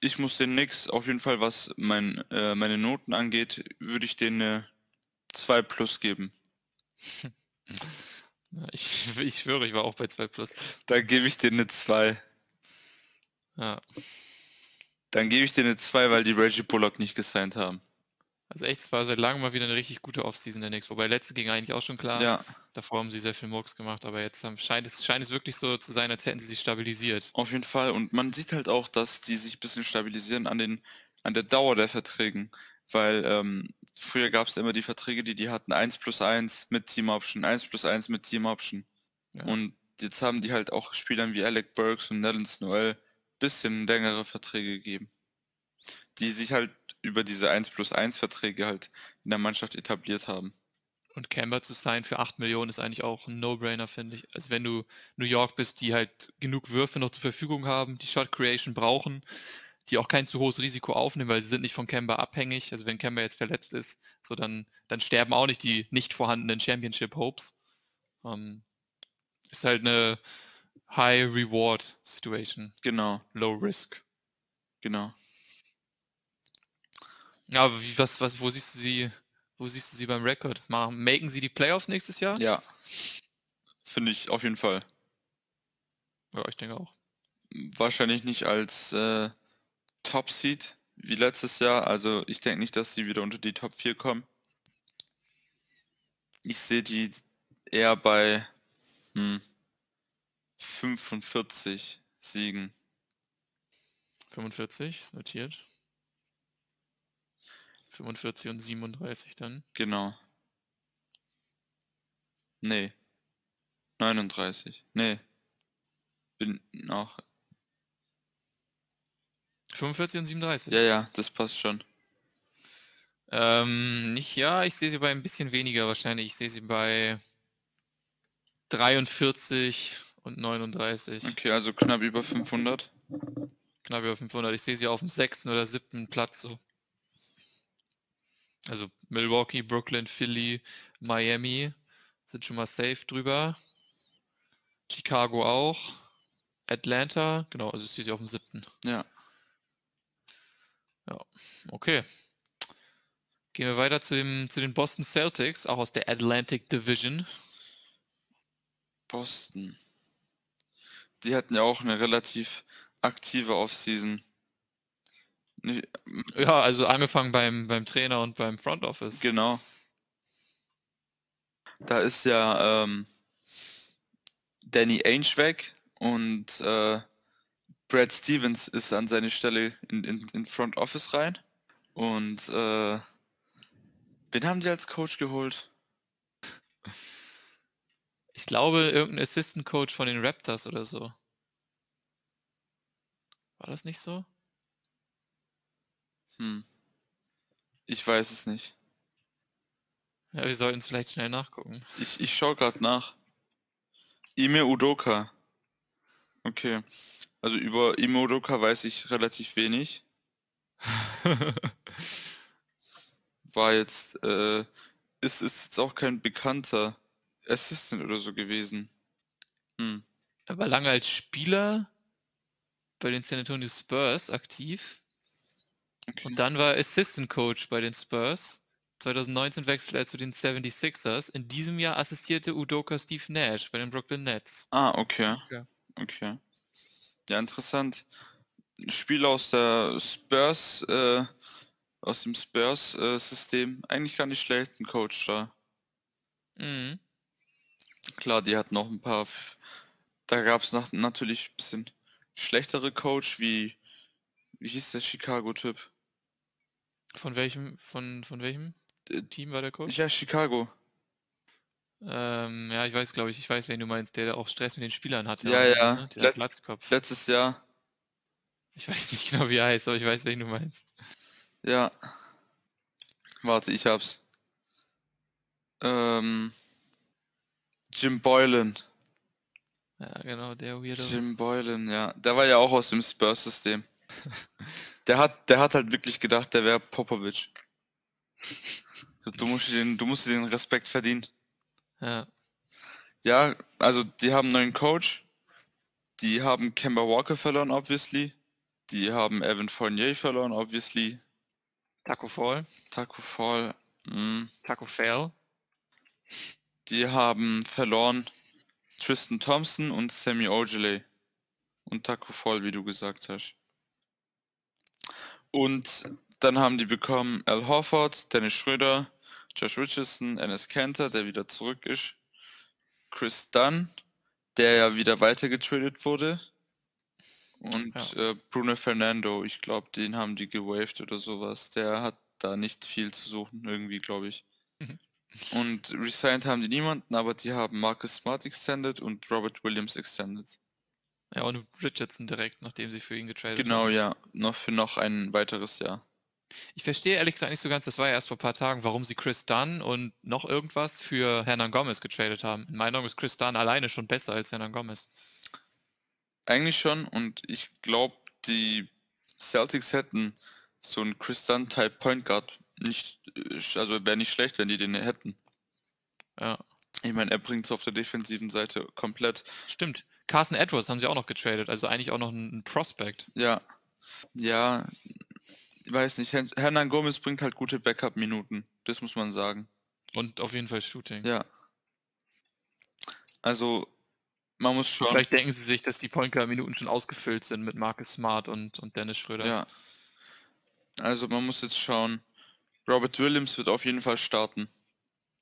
ich muss den Knicks auf jeden Fall, was mein, äh, meine Noten angeht, würde ich denen eine 2 plus geben. Ich, ich schwöre, ich war auch bei 2 Plus. Da gebe ich denen eine 2. Ja. Dann gebe ich denen eine 2, weil die Reggie Bullock nicht gesigned haben. Also echt, es war seit langem mal wieder eine richtig gute Offseason der Knicks. Wobei letzte ging eigentlich auch schon klar. Ja, Davor haben sie sehr viel Murks gemacht, aber jetzt haben, scheint, es, scheint es wirklich so zu sein, als hätten sie sich stabilisiert. auf jeden Fall. Und man sieht halt auch, dass die sich ein bisschen stabilisieren an den, an der Dauer der Verträgen. Weil ähm, früher gab es immer die Verträge, die die hatten 1 plus 1 mit Team Option, 1 plus 1 mit Team Option. Ja. Und jetzt haben die halt auch Spielern wie Alec Burks und Nellens Noel bisschen längere Verträge gegeben. Die sich halt über diese 1 plus 1 Verträge halt in der Mannschaft etabliert haben. Und Kemba zu sein für 8 Millionen ist eigentlich auch ein No-Brainer, finde ich. Also wenn du New York bist, die halt genug Würfe noch zur Verfügung haben, die Shot Creation brauchen, die auch kein zu hohes Risiko aufnehmen, weil sie sind nicht von Kemba abhängig. Also wenn Kemba jetzt verletzt ist, so dann, dann sterben auch nicht die nicht vorhandenen Championship Hopes. Ähm, ist halt eine High Reward Situation, Genau, Low Risk. genau. Ja, aber wie, was, was, wo siehst du sie, wo siehst du sie beim Rekord? Machen, maken sie die Playoffs nächstes Jahr? Ja. Finde ich auf jeden Fall. Ja, ich denke auch. Wahrscheinlich nicht als äh, Top Seed wie letztes Jahr. Also ich denke nicht, dass sie wieder unter die Top 4 kommen. Ich sehe die eher bei hm, 45 Siegen. 45 ist notiert. 45 und 37 dann. Genau. Nee. 39. Nee. Bin noch. 45 und 37. Ja, ja, das passt schon. Ähm, nicht ja, ich sehe sie bei ein bisschen weniger wahrscheinlich. Ich sehe sie bei 43 und 39. Okay, also knapp über 500. Knapp über 500. Ich sehe sie auf dem sechsten oder siebten Platz so. Also Milwaukee, Brooklyn, Philly, Miami sind schon mal safe drüber. Chicago auch. Atlanta, genau, also ich sehe sie auf dem siebten. Ja. Okay. Gehen wir weiter zu, dem, zu den Boston Celtics, auch aus der Atlantic Division. Boston. Die hatten ja auch eine relativ aktive Offseason. Nicht, Ja, also angefangen beim, beim Trainer und beim Front Office. genau. Da ist ja ähm, Danny Ainge weg und äh, Brad Stevens ist an seine Stelle in, in, in Front Office rein. Und äh, wen haben die als Coach geholt? Ich glaube, irgendein Assistant Coach von den Raptors oder so. War das nicht so? Hm. Ich weiß es nicht. Ja, wir sollten es vielleicht schnell nachgucken. Ich, ich schaue gerade nach. Ime Udoka. Okay. Also über Ime Udoka weiß ich relativ wenig. War jetzt, äh, ist, ist jetzt auch kein bekannter Assistant oder so gewesen. Hm. er war lange als Spieler bei den San Antonio Spurs aktiv Okay. und dann war er Assistant Coach bei den Spurs. 2019 wechselte er zu den 76ers. In diesem Jahr assistierte Udoka Steve Nash bei den Brooklyn Nets. Ah, okay. Ja. Okay. Ja, interessant. Spieler aus der Spurs, äh, aus dem Spurs-System. Eigentlich gar nicht schlecht, ein Coach da. Mhm. Klar, die hatten noch ein paar. Da gab es natürlich ein bisschen schlechtere Coach, wie. Wie hieß der Chicago-Typ? Von welchem, von, von welchem Äh, Team war der Coach? Ja, Chicago. Ähm, ja, ich weiß, glaube ich, ich weiß, wen du meinst, der auch Stress mit den Spielern hatte. Ja, auch, ja. Ne? Let- Platzkopf. Letztes Jahr. Ich weiß nicht genau, wie er heißt, aber ich weiß, wen du meinst. Ja. Warte, ich hab's. Ähm. Jim Boylan. Ja, genau, der Weirdo. Jim Boylan, ja. Der war ja auch aus dem Spurs-System. Der hat, der hat halt wirklich gedacht, der wäre Popovic. Du musst dir den, du musst dir den Respekt verdienen. Ja. Ja, also die haben einen neuen Coach. Die haben Kemba Walker verloren, obviously. Die haben Evan Fournier verloren, obviously. Taco Fall, Taco Fall. mm. Taco Fail. Die haben verloren Tristan Thompson und Sammy Ogilvy. Und Taco Fall, wie du gesagt hast. Und Dann haben die bekommen Al Horford, Dennis Schröder, Josh Richardson, Ennis Cantor, der wieder zurück ist, Chris Dunn, der ja wieder weitergetradet wurde, und Ja. äh, Bruno Fernando, ich glaube, den haben die gewaved oder sowas. Der hat da nicht viel zu suchen, irgendwie, glaube ich. Mhm. Und resigned haben die niemanden, aber die haben Marcus Smart extended und Robert Williams extended. Ja, und Richardson direkt, nachdem sie für ihn getradet Genau, haben. ja, noch für noch ein weiteres Jahr. Ich verstehe ehrlich gesagt nicht so ganz, das war ja erst vor ein paar Tagen, warum sie Chris Dunn und noch irgendwas für Hernan Gomez getradet haben. In meinen Augen ist Chris Dunn alleine schon besser als Hernan Gomez. Eigentlich schon und ich glaube, die Celtics hätten so einen Chris Dunn-Type Point Guard nicht, also wäre nicht schlecht, wenn die den hätten. Ja, Ich meine, er bringt es auf der defensiven Seite komplett. stimmt. Carson Edwards haben sie auch noch getradet, also eigentlich auch noch ein, ein Prospect. Ja, ja, ich weiß nicht. Hernan Gomez bringt halt gute Backup-Minuten. Das muss man sagen. Und auf jeden Fall Shooting. Ja. Also, man muss schauen. Vielleicht denken sie sich, dass die Point Guard Minuten schon ausgefüllt sind mit Marcus Smart und, und Dennis Schröder. Ja. Also, man muss jetzt schauen. Robert Williams wird auf jeden Fall starten.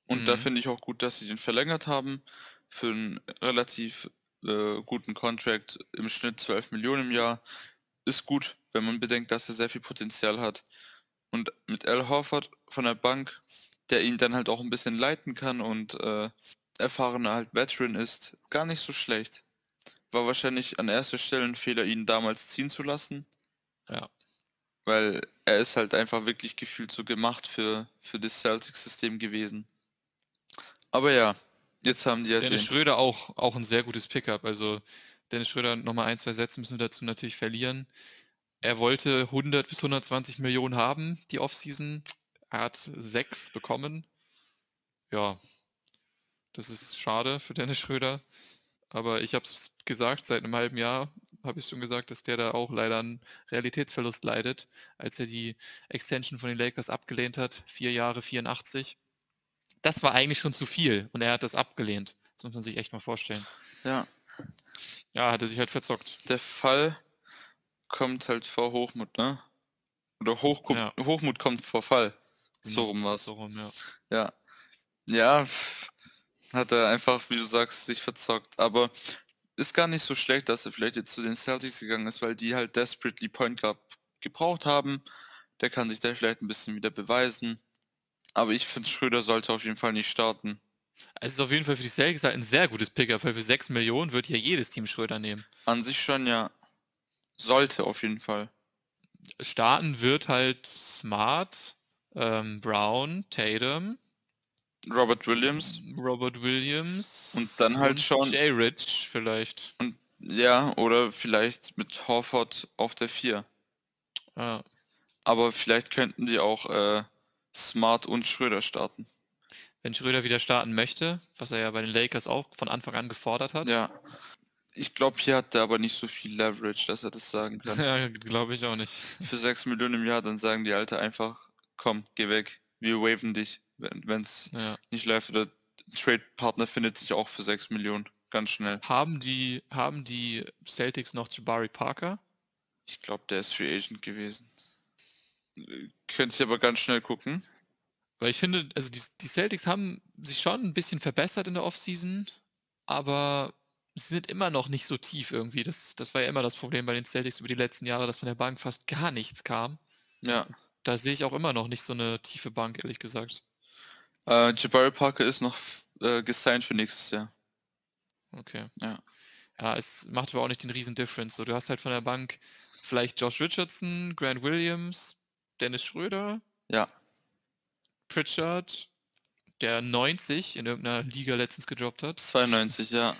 Und da Mhm. finde ich auch gut, dass sie den verlängert haben. Für einen relativ äh, guten Contract im Schnitt 12 Millionen im Jahr. Ist gut, wenn man bedenkt, dass er sehr viel Potenzial hat. Und mit Al Horford von der Bank, der ihn dann halt auch ein bisschen leiten kann und äh, erfahrener halt Veteran ist, gar nicht so schlecht. War wahrscheinlich an erster Stelle ein Fehler, ihn damals ziehen zu lassen, Ja. weil er ist halt einfach wirklich gefühlt so gemacht für, für das Celtics-System gewesen. Aber ja, jetzt haben die halt Dennis den. Schröder auch, auch ein sehr gutes Pickup. Also Dennis Schröder nochmal ein, zwei Sätze müssen wir dazu natürlich verlieren. Er wollte 100 bis 120 Millionen haben, die Offseason. Er hat sechs bekommen. Ja, das ist schade für Dennis Schröder. Aber ich habe es gesagt, seit einem halben Jahr habe ich schon gesagt, dass der da auch leider einen Realitätsverlust leidet, als er die Extension von den Lakers abgelehnt hat. Vier Jahre 84. Das war eigentlich schon zu viel und er hat das abgelehnt. Das muss man sich echt mal vorstellen. Ja, Ja, hat er sich halt verzockt. der Fall kommt halt vor Hochmut, ne? Oder Hochku Ja. Hochmut kommt vor Fall. So Genau, rum war's. So rum, ja. Ja. Ja, hat er einfach, wie du sagst, sich verzockt. Aber ist gar nicht so schlecht, dass er vielleicht jetzt zu den Celtics gegangen ist, weil die halt desperately Point Guard gebraucht haben. Der kann sich da vielleicht ein bisschen wieder beweisen. Aber ich finde, Schröder sollte auf jeden Fall nicht starten. Es ist auf jeden Fall für die Celtics halt ein sehr gutes Pickup, weil für 6 Millionen wird ja jedes Team Schröder nehmen. An sich schon, ja. Sollte auf jeden Fall. Starten wird halt Smart, ähm, Brown, Tatum, Robert Williams. Robert Williams Und dann halt schon- Jay Rich vielleicht. Und ja, oder vielleicht mit Horford auf der 4. Ja. Aber vielleicht könnten die auch äh, Smart und Schröder starten. Wenn Schröder wieder starten möchte, was er ja bei den Lakers auch von Anfang an gefordert hat. Ja. Ich glaube, hier hat er aber nicht so viel Leverage, dass er das sagen kann. Ja, glaube ich auch nicht. Für 6 Millionen im Jahr, dann sagen die Alte einfach, komm, geh weg, wir waven dich, wenn es Ja. nicht läuft. Oder Trade-Partner findet sich auch für 6 Millionen, ganz schnell. Haben die, haben die Celtics noch Jabari Parker? Ich glaube, der ist Free Agent gewesen. Könnte ich aber ganz schnell gucken. Weil ich finde, also die, die Celtics haben sich schon ein bisschen verbessert in der Offseason, aber sie sind immer noch nicht so tief irgendwie. Das, das war ja immer das Problem bei den Celtics über die letzten Jahre, dass von der Bank fast gar nichts kam. Ja. Da sehe ich auch immer noch nicht so eine tiefe Bank, ehrlich gesagt. Äh, Jabari Parker ist noch äh, gesigned für nächstes Jahr. Okay. Ja. Ja, es macht aber auch nicht den riesen Difference. So, du hast halt von der Bank vielleicht Josh Richardson, Grant Williams, Dennis Schröder, Ja. Pritchard, der 90 in irgendeiner Liga letztens gedroppt hat. 92, ja.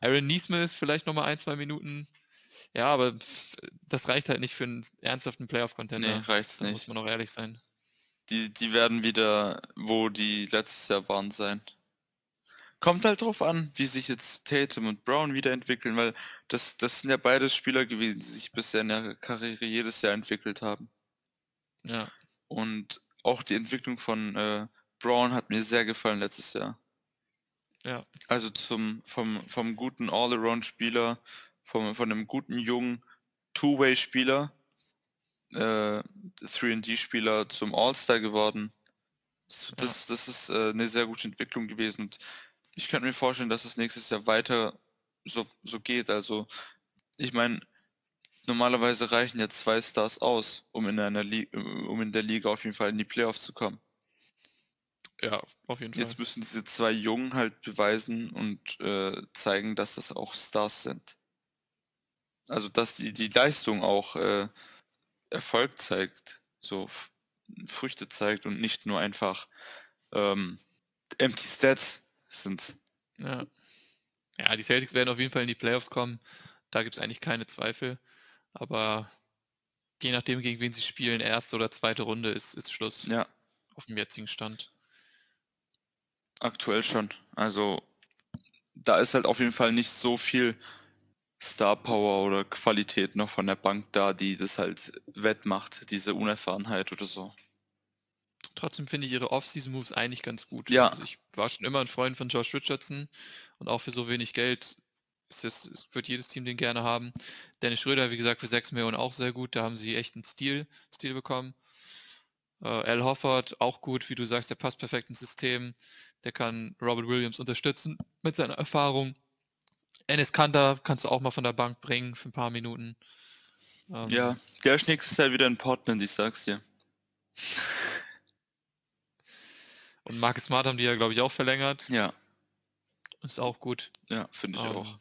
Aaron Neesmith vielleicht nochmal ein, zwei Minuten. Ja, aber das reicht halt nicht für einen ernsthaften Playoff-Contender. Nee, reicht's da muss nicht. man auch ehrlich sein. Die, die werden wieder, wo die letztes Jahr waren, sein. Kommt halt drauf an, wie sich jetzt Tatum und Brown wiederentwickeln, weil das, das sind ja beides Spieler gewesen, die sich bisher in der Karriere jedes Jahr entwickelt haben. Ja, Und auch die Entwicklung von äh, Brown hat mir sehr gefallen letztes Jahr. Ja. Also zum, vom, vom guten All-Around-Spieler, vom, von einem guten jungen Two-Way-Spieler äh, 3D-Spieler zum All-Star geworden. Das, Ja. das, das ist äh, eine sehr gute Entwicklung gewesen und ich könnte mir vorstellen, dass es nächstes Jahr weiter so, so geht. Also ich meine, normalerweise reichen ja zwei Stars aus, um in einer Li um in der Liga auf jeden Fall in die Playoffs zu kommen. Ja, auf jeden Fall. Jetzt müssen diese zwei Jungen halt beweisen und äh, zeigen, dass das auch Stars sind. Also dass die, die Leistung auch äh, Erfolg zeigt, so Früchte zeigt und nicht nur einfach ähm, empty Stats sind. Ja. ja, die Celtics werden auf jeden Fall in die Playoffs kommen. Da gibt es eigentlich keine Zweifel. Aber je nachdem, gegen wen sie spielen, erste oder zweite Runde ist, ist Schluss Ja, auf dem jetzigen Stand. aktuell schon. Also da ist halt auf jeden Fall nicht so viel Star Power oder Qualität noch von der Bank da, die das halt wettmacht, diese Unerfahrenheit oder so. Trotzdem finde ich ihre Off-Season-Moves eigentlich ganz gut. Ja. Also ich war schon immer ein Freund von Josh Richardson und auch für so wenig Geld ist es, es wird jedes Team den gerne haben. Dennis Schröder, wie gesagt, für 6 Millionen auch sehr gut. Da haben sie echt einen Stil, Stil bekommen. Äh, Al Hofford auch gut, wie du sagst, der passt perfekt ins System. Der kann Robert Williams unterstützen mit seiner Erfahrung. Enes Kanter kannst du auch mal von der Bank bringen für ein paar Minuten. Ähm, Ja, der ist nächstes Jahr wieder in Portland, ich sag's dir. Und Marcus Smart haben die ja, glaube ich, auch verlängert. Ja, Ist auch gut. ja, finde ich auch. Ähm,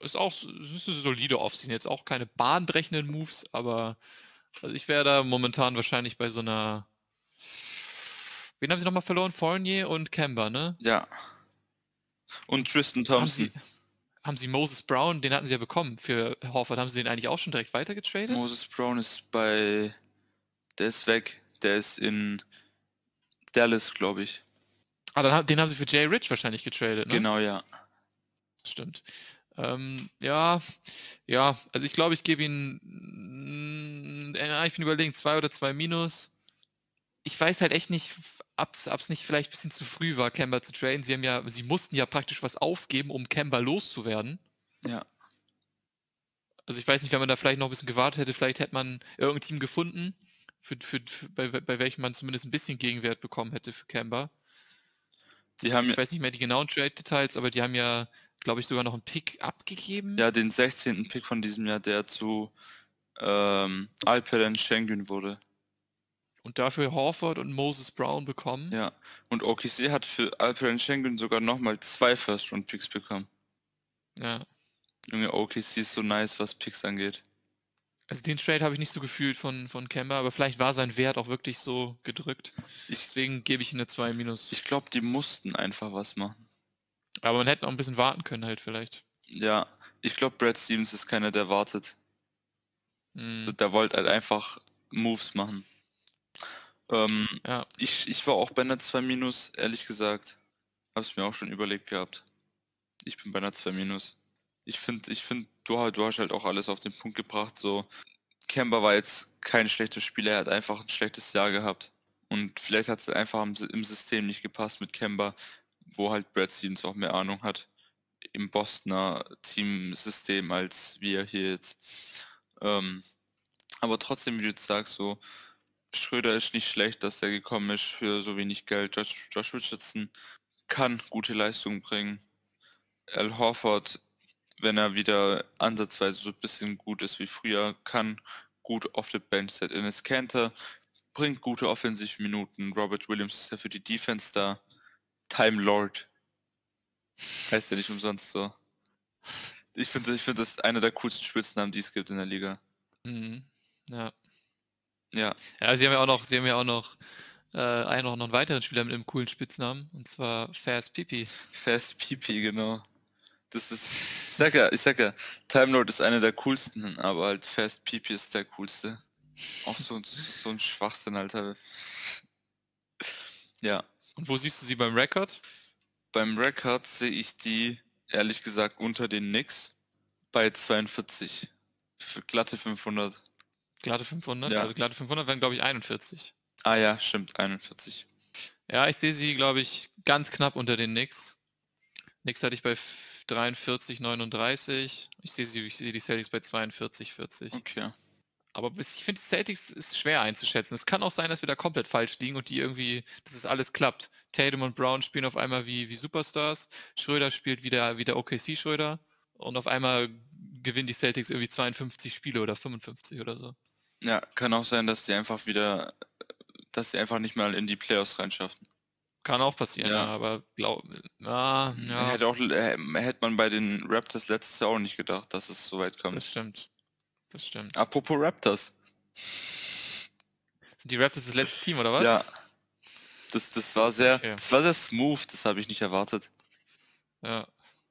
Ist auch ist eine solide Offseason. Jetzt auch keine bahnbrechenden Moves, aber also ich wäre da momentan wahrscheinlich bei so einer. Wen haben sie nochmal verloren? Fournier und Kemba, ne? Ja. Und Tristan Haben Thompson. sie, haben sie Moses Brown, den hatten sie ja bekommen für Horford, haben sie den eigentlich auch schon direkt weitergetradet? Moses Brown ist bei. Der ist weg. Der ist in Dallas, glaube ich. Ah, dann, den haben sie für Jay Rich wahrscheinlich getradet, ne? Genau, ja. Stimmt. Ähm, ja, ja, also ich glaube, ich gebe ihn, mm, äh, ich bin überlegen, zwei oder zwei Minus. Ich weiß halt echt nicht, ob es nicht vielleicht ein bisschen zu früh war, Kemba zu traden. Sie haben ja, sie mussten ja praktisch was aufgeben, um Kemba loszuwerden. Ja. Also ich weiß nicht, wenn man da vielleicht noch ein bisschen gewartet hätte, vielleicht hätte man irgendein Team gefunden, für, für, für, bei, bei welchem man zumindest ein bisschen Gegenwert bekommen hätte für Kemba. Die haben Ich weiß nicht mehr die genauen Trade-Details, aber die haben ja, glaube ich, sogar noch einen Pick abgegeben. ja den 16. Pick von diesem Jahr, der zu ähm, Alperen Schengen wurde. Und dafür Horford und Moses Brown bekommen. Ja. Und OKC hat für Alperen Schengen sogar nochmal zwei First-Round-Picks bekommen. Ja. Junge, OKC ist so nice, was Picks angeht. Also den Trade habe ich nicht so gefühlt von, von Kemba, aber vielleicht war sein Wert auch wirklich so gedrückt. Ich, Deswegen gebe ich ihm eine 2 minus. ich glaube, die mussten einfach was machen. Aber man hätte noch ein bisschen warten können halt vielleicht. Ja, ich glaube, Brad Stevens ist keiner, der wartet. Hm, Der wollte halt einfach Moves machen. Ähm, ja, ich, ich war auch bei einer 2 Minus, ehrlich gesagt. Hab's mir auch schon überlegt gehabt. Ich bin bei einer 2 Minus. Ich finde, ich finde, du, du hast halt auch alles auf den Punkt gebracht. So, Kemba war jetzt kein schlechter Spieler, er hat einfach ein schlechtes Jahr gehabt. Und vielleicht hat es einfach im, im System nicht gepasst mit Kemba, wo halt Brad Stevens auch mehr Ahnung hat im Bostoner Teamsystem als wir hier jetzt. Ähm, aber trotzdem, wie du jetzt sagst, so Schröder ist nicht schlecht, dass der gekommen ist für so wenig Geld. Josh, Josh Richardson kann gute Leistungen bringen. Al Horford, wenn er wieder ansatzweise so ein bisschen gut ist wie früher, kann gut auf der Bench sein. Enes Kanter bringt gute Offensivminuten. Robert Williams ist ja für die Defense da. Time Lord. Heißt ja nicht umsonst so. Ich finde ich find das einer der coolsten Spitznamen, die es gibt in der Liga. hm, ja. Ja, Ja, sie haben ja auch noch, sie haben ja auch noch, äh, einen, noch einen weiteren Spieler mit einem coolen Spitznamen, und zwar Fast Pipi. Fast Pipi, genau. Das ist. Ich sag ja, ich sag ja, Time Lord ist einer der coolsten, aber halt Fast Pipi ist der coolste. Auch so, so ein Schwachsinn, Alter. Ja. Und wo siehst du sie beim Rekord? Beim Record sehe ich die, ehrlich gesagt, unter den Knicks bei 42. Für glatte 500. Glatte 500? Ja. Also glatte 500 wären, glaube ich, 41. Ah ja, stimmt, 41. Ja, ich sehe sie, glaube ich, ganz knapp unter den Knicks. Knicks hatte ich bei 43, 39. Ich sehe sie, ich sehe die Celtics bei 42, 40. Okay. Aber ich finde, die Celtics ist schwer einzuschätzen. Es kann auch sein, dass wir da komplett falsch liegen und die irgendwie, dass es alles klappt. Tatum und Brown spielen auf einmal wie, wie Superstars. Schröder spielt wieder wie der OKC Schröder. Und auf einmal gewinnen die Celtics irgendwie 52 Spiele oder 55 oder so. Ja, kann auch sein, dass die einfach wieder, dass sie einfach nicht mal in die Playoffs reinschaffen. Kann auch passieren, ja, Ja. aber glaub, ah, ja, Hätte, auch, hätte man bei den Raptors letztes Jahr auch nicht gedacht, dass es so weit kommt. das stimmt. Das stimmt. Apropos Raptors. Sind die Raptors das letzte Team oder was? Ja. Das, das war sehr, Okay. das war sehr smooth, das habe ich nicht erwartet. Ja.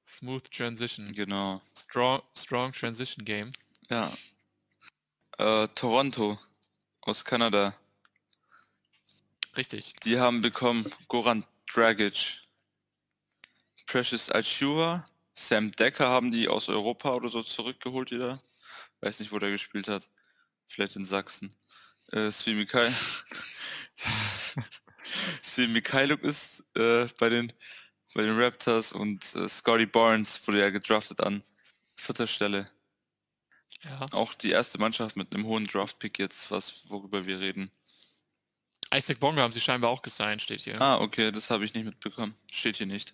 Smooth Transition. Genau. Strong, strong Transition Game. Ja. Äh, Toronto aus Kanada. Richtig. Die haben bekommen Goran Dragic, Precious Achua, Sam Decker haben die aus Europa oder so zurückgeholt wieder. Weiß nicht, wo der gespielt hat. Vielleicht in Sachsen. Äh, Svi Mikhail. Svi Mikhailuk ist äh, bei den bei den Raptors und äh, Scotty Barnes wurde ja gedraftet an vierter Stelle. Ja. Auch die erste Mannschaft mit einem hohen Draft-Pick jetzt, was worüber wir reden. Isaac Bonga haben sie scheinbar auch gesigned, steht hier. Ah, okay, das habe ich nicht mitbekommen. Steht hier nicht.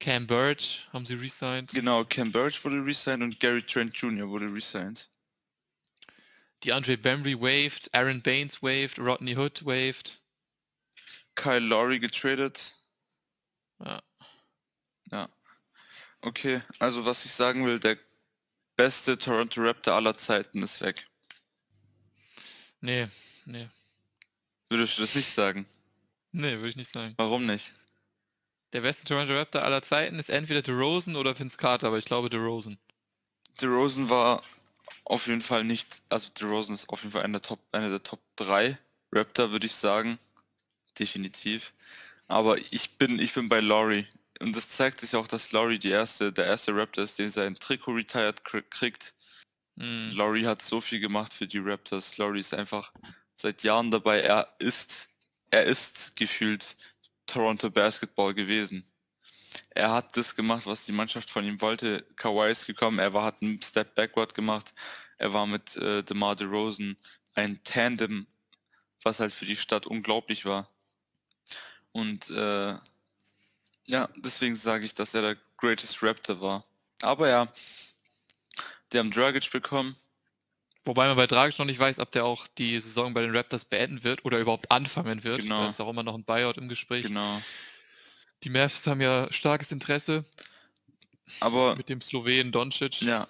Cam Birch haben sie resigned. Genau, Cam Birch wurde resigned und Gary Trent Jr. wurde resigned. Die Andre Bembry waved, Aaron Baines waved, Rodney Hood waved. Kyle Lowry getradet. Ja. Ja. Okay, also was ich sagen will, der beste Toronto Raptor aller Zeiten ist weg. Nee, nee. Würdest du das nicht sagen? Nee, würde ich nicht sagen. Warum nicht? Der beste Toronto Raptor aller Zeiten ist entweder DeRozan oder Vince Carter, aber ich glaube DeRozan. DeRozan war auf jeden Fall nicht, also DeRozan ist auf jeden Fall einer der Top, einer der Top 3 Raptor, würde ich sagen. Definitiv. Aber ich bin, ich bin bei Laurie. Und das zeigt sich auch, dass Laurie die erste, der erste Raptor ist, den sein Trikot retired kri- kriegt. Hm. Laurie hat so viel gemacht für die Raptors. Laurie ist einfach seit Jahren dabei. Er ist, er ist gefühlt Toronto Basketball gewesen. Er hat das gemacht, was die Mannschaft von ihm wollte. Kawhi ist gekommen, er war, hat einen Step Backward gemacht. Er war mit äh, DeMar DeRozan ein Tandem, was halt für die Stadt unglaublich war. Und äh, ja, deswegen sage ich, dass er der greatest Raptor war. Aber ja, die haben Dragic bekommen. Wobei man bei Dragic noch nicht weiß, ob der auch die Saison bei den Raptors beenden wird oder überhaupt anfangen wird. Genau. Da ist auch immer noch ein Buyout im Gespräch. Genau. Die Mavs haben ja starkes Interesse Aber mit dem Slowenen Doncic. ja,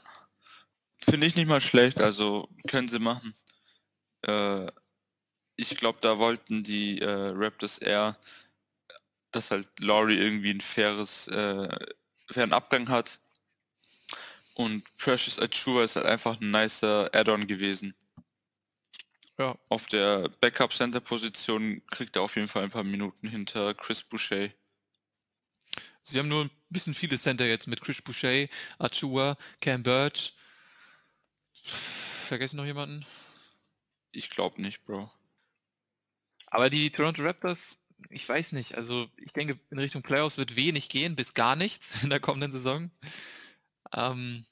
finde ich nicht mal schlecht. Also können sie machen. Äh, ich glaube, da wollten die äh, Raptors eher, dass halt Laurie irgendwie ein faires, äh, fairen Abgang hat. Und Precious Achua ist halt einfach ein nicer Add-on gewesen. Ja. Auf der Backup-Center-Position kriegt er auf jeden Fall ein paar Minuten hinter Chris Boucher. Sie haben nur ein bisschen viele Center jetzt mit Chris Boucher, Achua, Cam Birch. Vergessen noch jemanden? Ich glaube nicht, Bro. Aber die Toronto Raptors, ich weiß nicht, also ich denke, in Richtung Playoffs wird wenig gehen, bis gar nichts in der kommenden Saison. Ähm,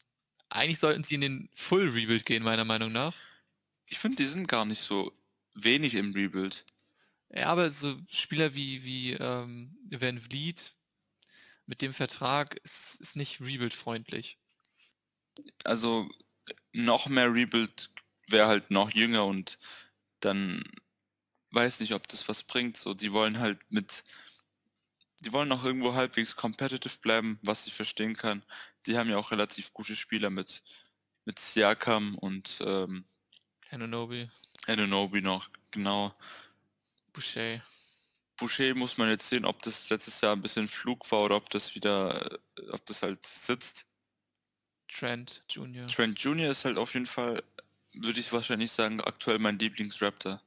eigentlich sollten sie in den Full Rebuild gehen, meiner Meinung nach. Ich finde, die sind gar nicht so wenig im Rebuild. Ja, aber so Spieler wie, wie ähm, Van Vliet mit dem Vertrag ist, ist nicht Rebuild-freundlich. Also noch mehr Rebuild wäre halt noch jünger und dann weiß nicht, ob das was bringt. So, die wollen halt mit, die wollen noch irgendwo halbwegs competitive bleiben, was ich verstehen kann. Die haben ja auch relativ gute Spieler mit, mit Siakam und ähm, Anunoby, Anunoby noch, genau. Boucher. Boucher muss man jetzt sehen, ob das letztes Jahr ein bisschen Flug war oder ob das wieder, äh, ob das halt sitzt. Trent Jr. Trent Jr. ist halt auf jeden Fall, würde ich wahrscheinlich sagen, aktuell mein Lieblingsraptor.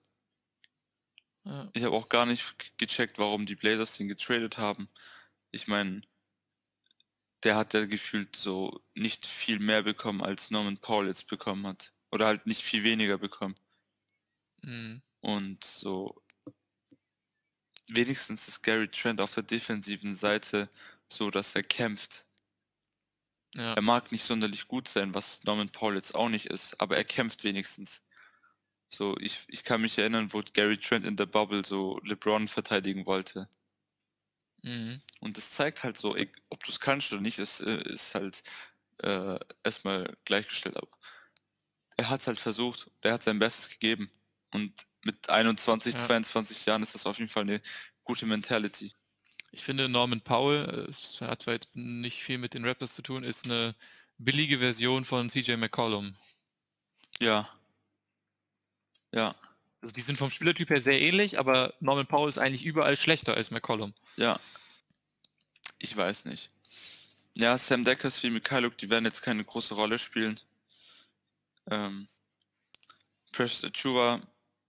Ja. Ich habe auch gar nicht gecheckt, warum die Blazers den getradet haben. Ich meine, der hat ja gefühlt so nicht viel mehr bekommen, als Norman Paul jetzt bekommen hat. Oder halt nicht viel weniger bekommen. Mhm. Und so wenigstens ist Gary Trent auf der defensiven Seite so, dass er kämpft. Ja. Er mag nicht sonderlich gut sein, was Norman Paul jetzt auch nicht ist, aber er kämpft wenigstens. So, ich, ich kann mich erinnern, wo Gary Trent in der Bubble so LeBron verteidigen wollte. Mhm. Und das zeigt halt so, ob du es kannst oder nicht, ist, äh, ist halt äh, erstmal gleichgestellt. Aber er hat es halt versucht, er hat sein Bestes gegeben. Und mit 21, Ja. 22 Jahren ist das auf jeden Fall eine gute Mentality. Ich finde Norman Powell, äh, es hat zwar jetzt nicht viel mit den Raptors zu tun, ist eine billige Version von CJ McCollum. Ja. Ja, Also die sind vom Spielertyp her sehr ähnlich, aber Norman Powell ist eigentlich überall schlechter als McCollum. ja. Ich weiß nicht. Ja, Sam Deckers wie Mikhailuk, die werden jetzt keine große Rolle spielen. Ähm, Precious Achuva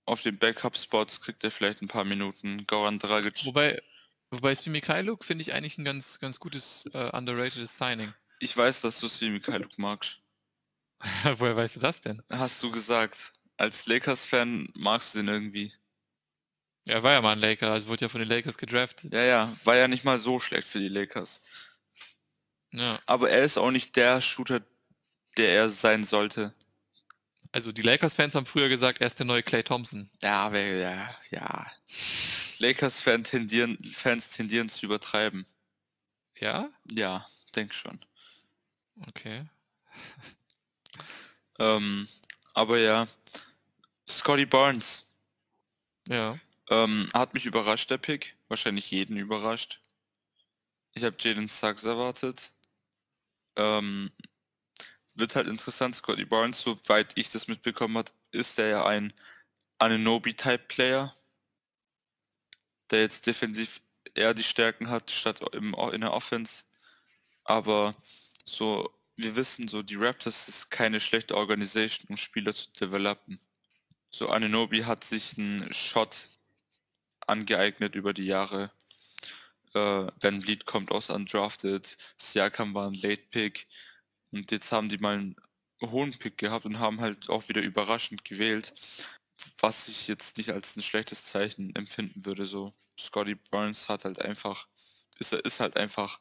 auf den Backup-Spots kriegt er vielleicht ein paar Minuten. Goran Dragic. Wobei, wobei Svi Mikhailuk finde ich eigentlich ein ganz, ganz gutes, äh, underratedes Signing. Ich weiß, dass du es wie Mikhailuk magst. Woher weißt du das denn? Hast du gesagt. Als Lakers-Fan magst du den irgendwie. Ja, er war ja mal ein Laker, also wurde ja von den Lakers gedraftet. Ja, ja, war ja nicht mal so schlecht für die Lakers. Ja, Aber er ist auch nicht der Shooter, der er sein sollte. also die Lakers-Fans haben früher gesagt, er ist der neue Clay Thompson. Ja, aber ja, ja. Lakers-Fans tendieren, Fans tendieren zu übertreiben. Ja? Ja, denk schon. Okay. Ähm, aber ja, Scotty Barnes Ja. ähm, hat mich überrascht, der Pick. Wahrscheinlich jeden überrascht. Ich habe Jalen Suggs erwartet. Ähm, wird halt interessant, Scotty Barnes, soweit ich das mitbekommen habe, ist er ja ein Ananobi-Type-Player, der jetzt defensiv eher die Stärken hat, statt im, in der Offense. Aber so, wir wissen so, die Raptors ist keine schlechte Organisation, um Spieler zu developen. So, Ananobi hat sich einen Shot angeeignet über die Jahre. Äh, Van Vliet kommt aus undrafted, Siakam war ein Late Pick und jetzt haben die mal einen hohen Pick gehabt und haben halt auch wieder überraschend gewählt, was ich jetzt nicht als ein schlechtes Zeichen empfinden würde. So, Scotty Barnes hat halt einfach, ist, ist halt einfach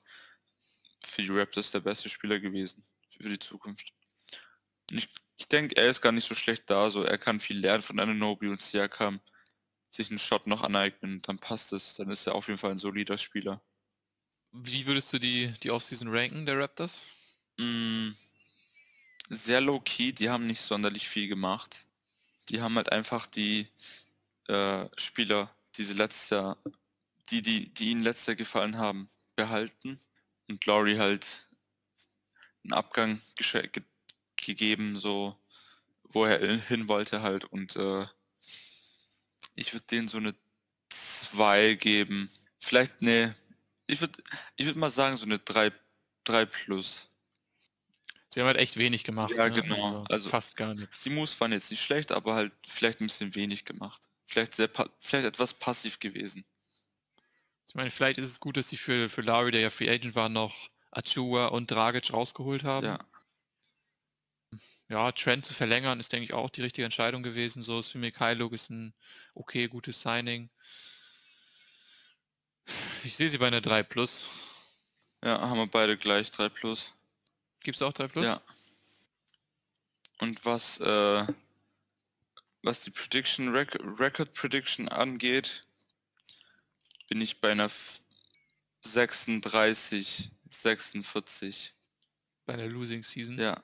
für die Raptors der beste Spieler gewesen für die Zukunft. Ich, ich denke, er ist gar nicht so schlecht da, so er kann viel lernen von Ananobi und Siakam, sich einen Shot noch aneignen, dann passt es, dann ist er auf jeden Fall ein solider Spieler. Wie würdest du die, die Offseason ranken der Raptors? Mm, sehr low key, die haben nicht sonderlich viel gemacht. Die haben halt einfach die äh, Spieler, die sie letztes Jahr, die, die, die ihnen letztes Jahr gefallen haben, behalten. Und Laurie halt einen Abgang gesche- ge gegeben, so wo er hin wollte halt. Und äh, ich würde denen so eine 2 geben. Vielleicht, nee, ich würde ich würd mal sagen so eine 3, 3 plus. Sie haben halt echt wenig gemacht. Ja, ne? genau. Also- fast gar nichts. Die Moves waren jetzt nicht schlecht, aber halt vielleicht ein bisschen wenig gemacht. Vielleicht, sehr pa vielleicht etwas passiv gewesen. Ich meine, vielleicht ist es gut, dass sie für, für Lowry, der ja Free Agent war, noch Achua und Dragic rausgeholt haben. Ja, Ja, Trent zu verlängern ist, denke ich, auch die richtige Entscheidung gewesen. So ist für Mikhailuk ist ein okay, gutes Signing. Ich sehe sie bei einer 3 Plus. ja, haben wir beide gleich 3 plus. Gibt es auch 3 Plus? Ja. Und was, äh, was die Prediction, Rec Record Prediction angeht, bin ich bei einer F 36, 46. Bei einer Losing Season. Ja.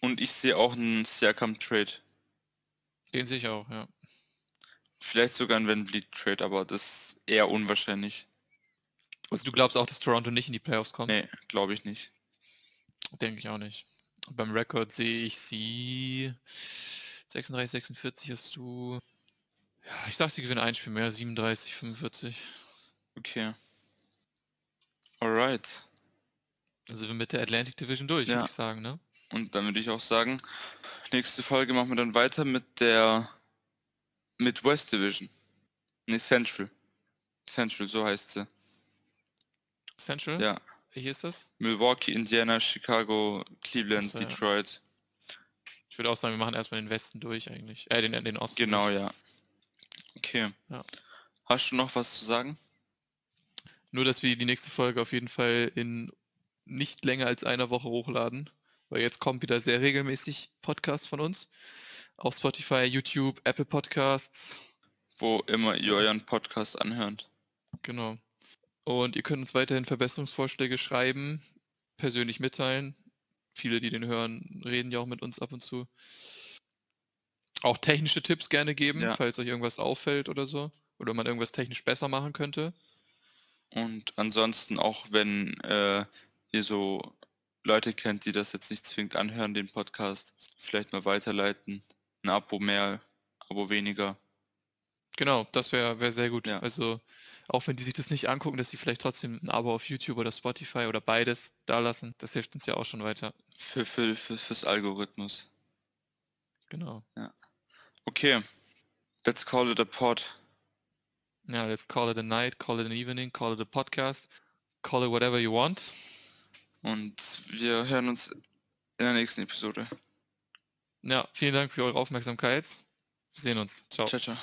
Und ich sehe auch einen Siakam Trade. Den sehe ich auch, ja. Vielleicht sogar einen Van Vliet Trade, aber das ist eher unwahrscheinlich. Also du glaubst auch, dass Toronto nicht in die Playoffs kommt? Nee, glaube ich nicht. Denke ich auch nicht. Beim Rekord sehe ich sie 36, 46 hast du. Ja, ich sag, sie gewinnen ein Spiel mehr, 37, 45. Okay. Alright. Also wir mit der Atlantic Division durch, Ja. würde ich sagen, ne? Und dann würde ich auch sagen, nächste Folge machen wir dann weiter mit der Midwest Division. Nee, Central. Central, so heißt sie. Central? Ja. Welche ist das? Milwaukee, Indiana, Chicago, Cleveland, Ach so, ja. Detroit. Ich würde auch sagen, wir machen erstmal den Westen durch eigentlich. Äh, den, den Osten. Genau, durch. ja. Okay. Ja. Hast du noch was zu sagen? Nur, dass wir die nächste Folge auf jeden Fall in nicht länger als einer Woche hochladen. Weil jetzt kommt wieder sehr regelmäßig Podcast von uns. auf Spotify, YouTube, Apple Podcasts. Wo immer ihr euren Podcast anhört. Genau. Und ihr könnt uns weiterhin Verbesserungsvorschläge schreiben, persönlich mitteilen. Viele, die den hören, reden ja auch mit uns ab und zu. Auch technische Tipps gerne geben, Ja. falls euch irgendwas auffällt oder so. Oder man irgendwas technisch besser machen könnte. Und ansonsten auch, wenn äh, ihr so Leute kennt, die das jetzt nicht zwingend anhören, den Podcast, vielleicht mal weiterleiten. Ein Abo mehr, Abo weniger. Genau, das wäre wär sehr gut. Ja. Also auch wenn die sich das nicht angucken, dass sie vielleicht trotzdem ein Abo auf YouTube oder Spotify oder beides da lassen. Das hilft uns ja auch schon weiter. Für, für, für, fürs Algorithmus. Genau. Okay, let's call it a pod. Ja, let's call it a night, call it an evening, call it a podcast, call it whatever you want. Und wir hören uns in der nächsten Episode. Ja, vielen Dank für eure Aufmerksamkeit. Wir sehen uns. Ciao. Ciao, ciao.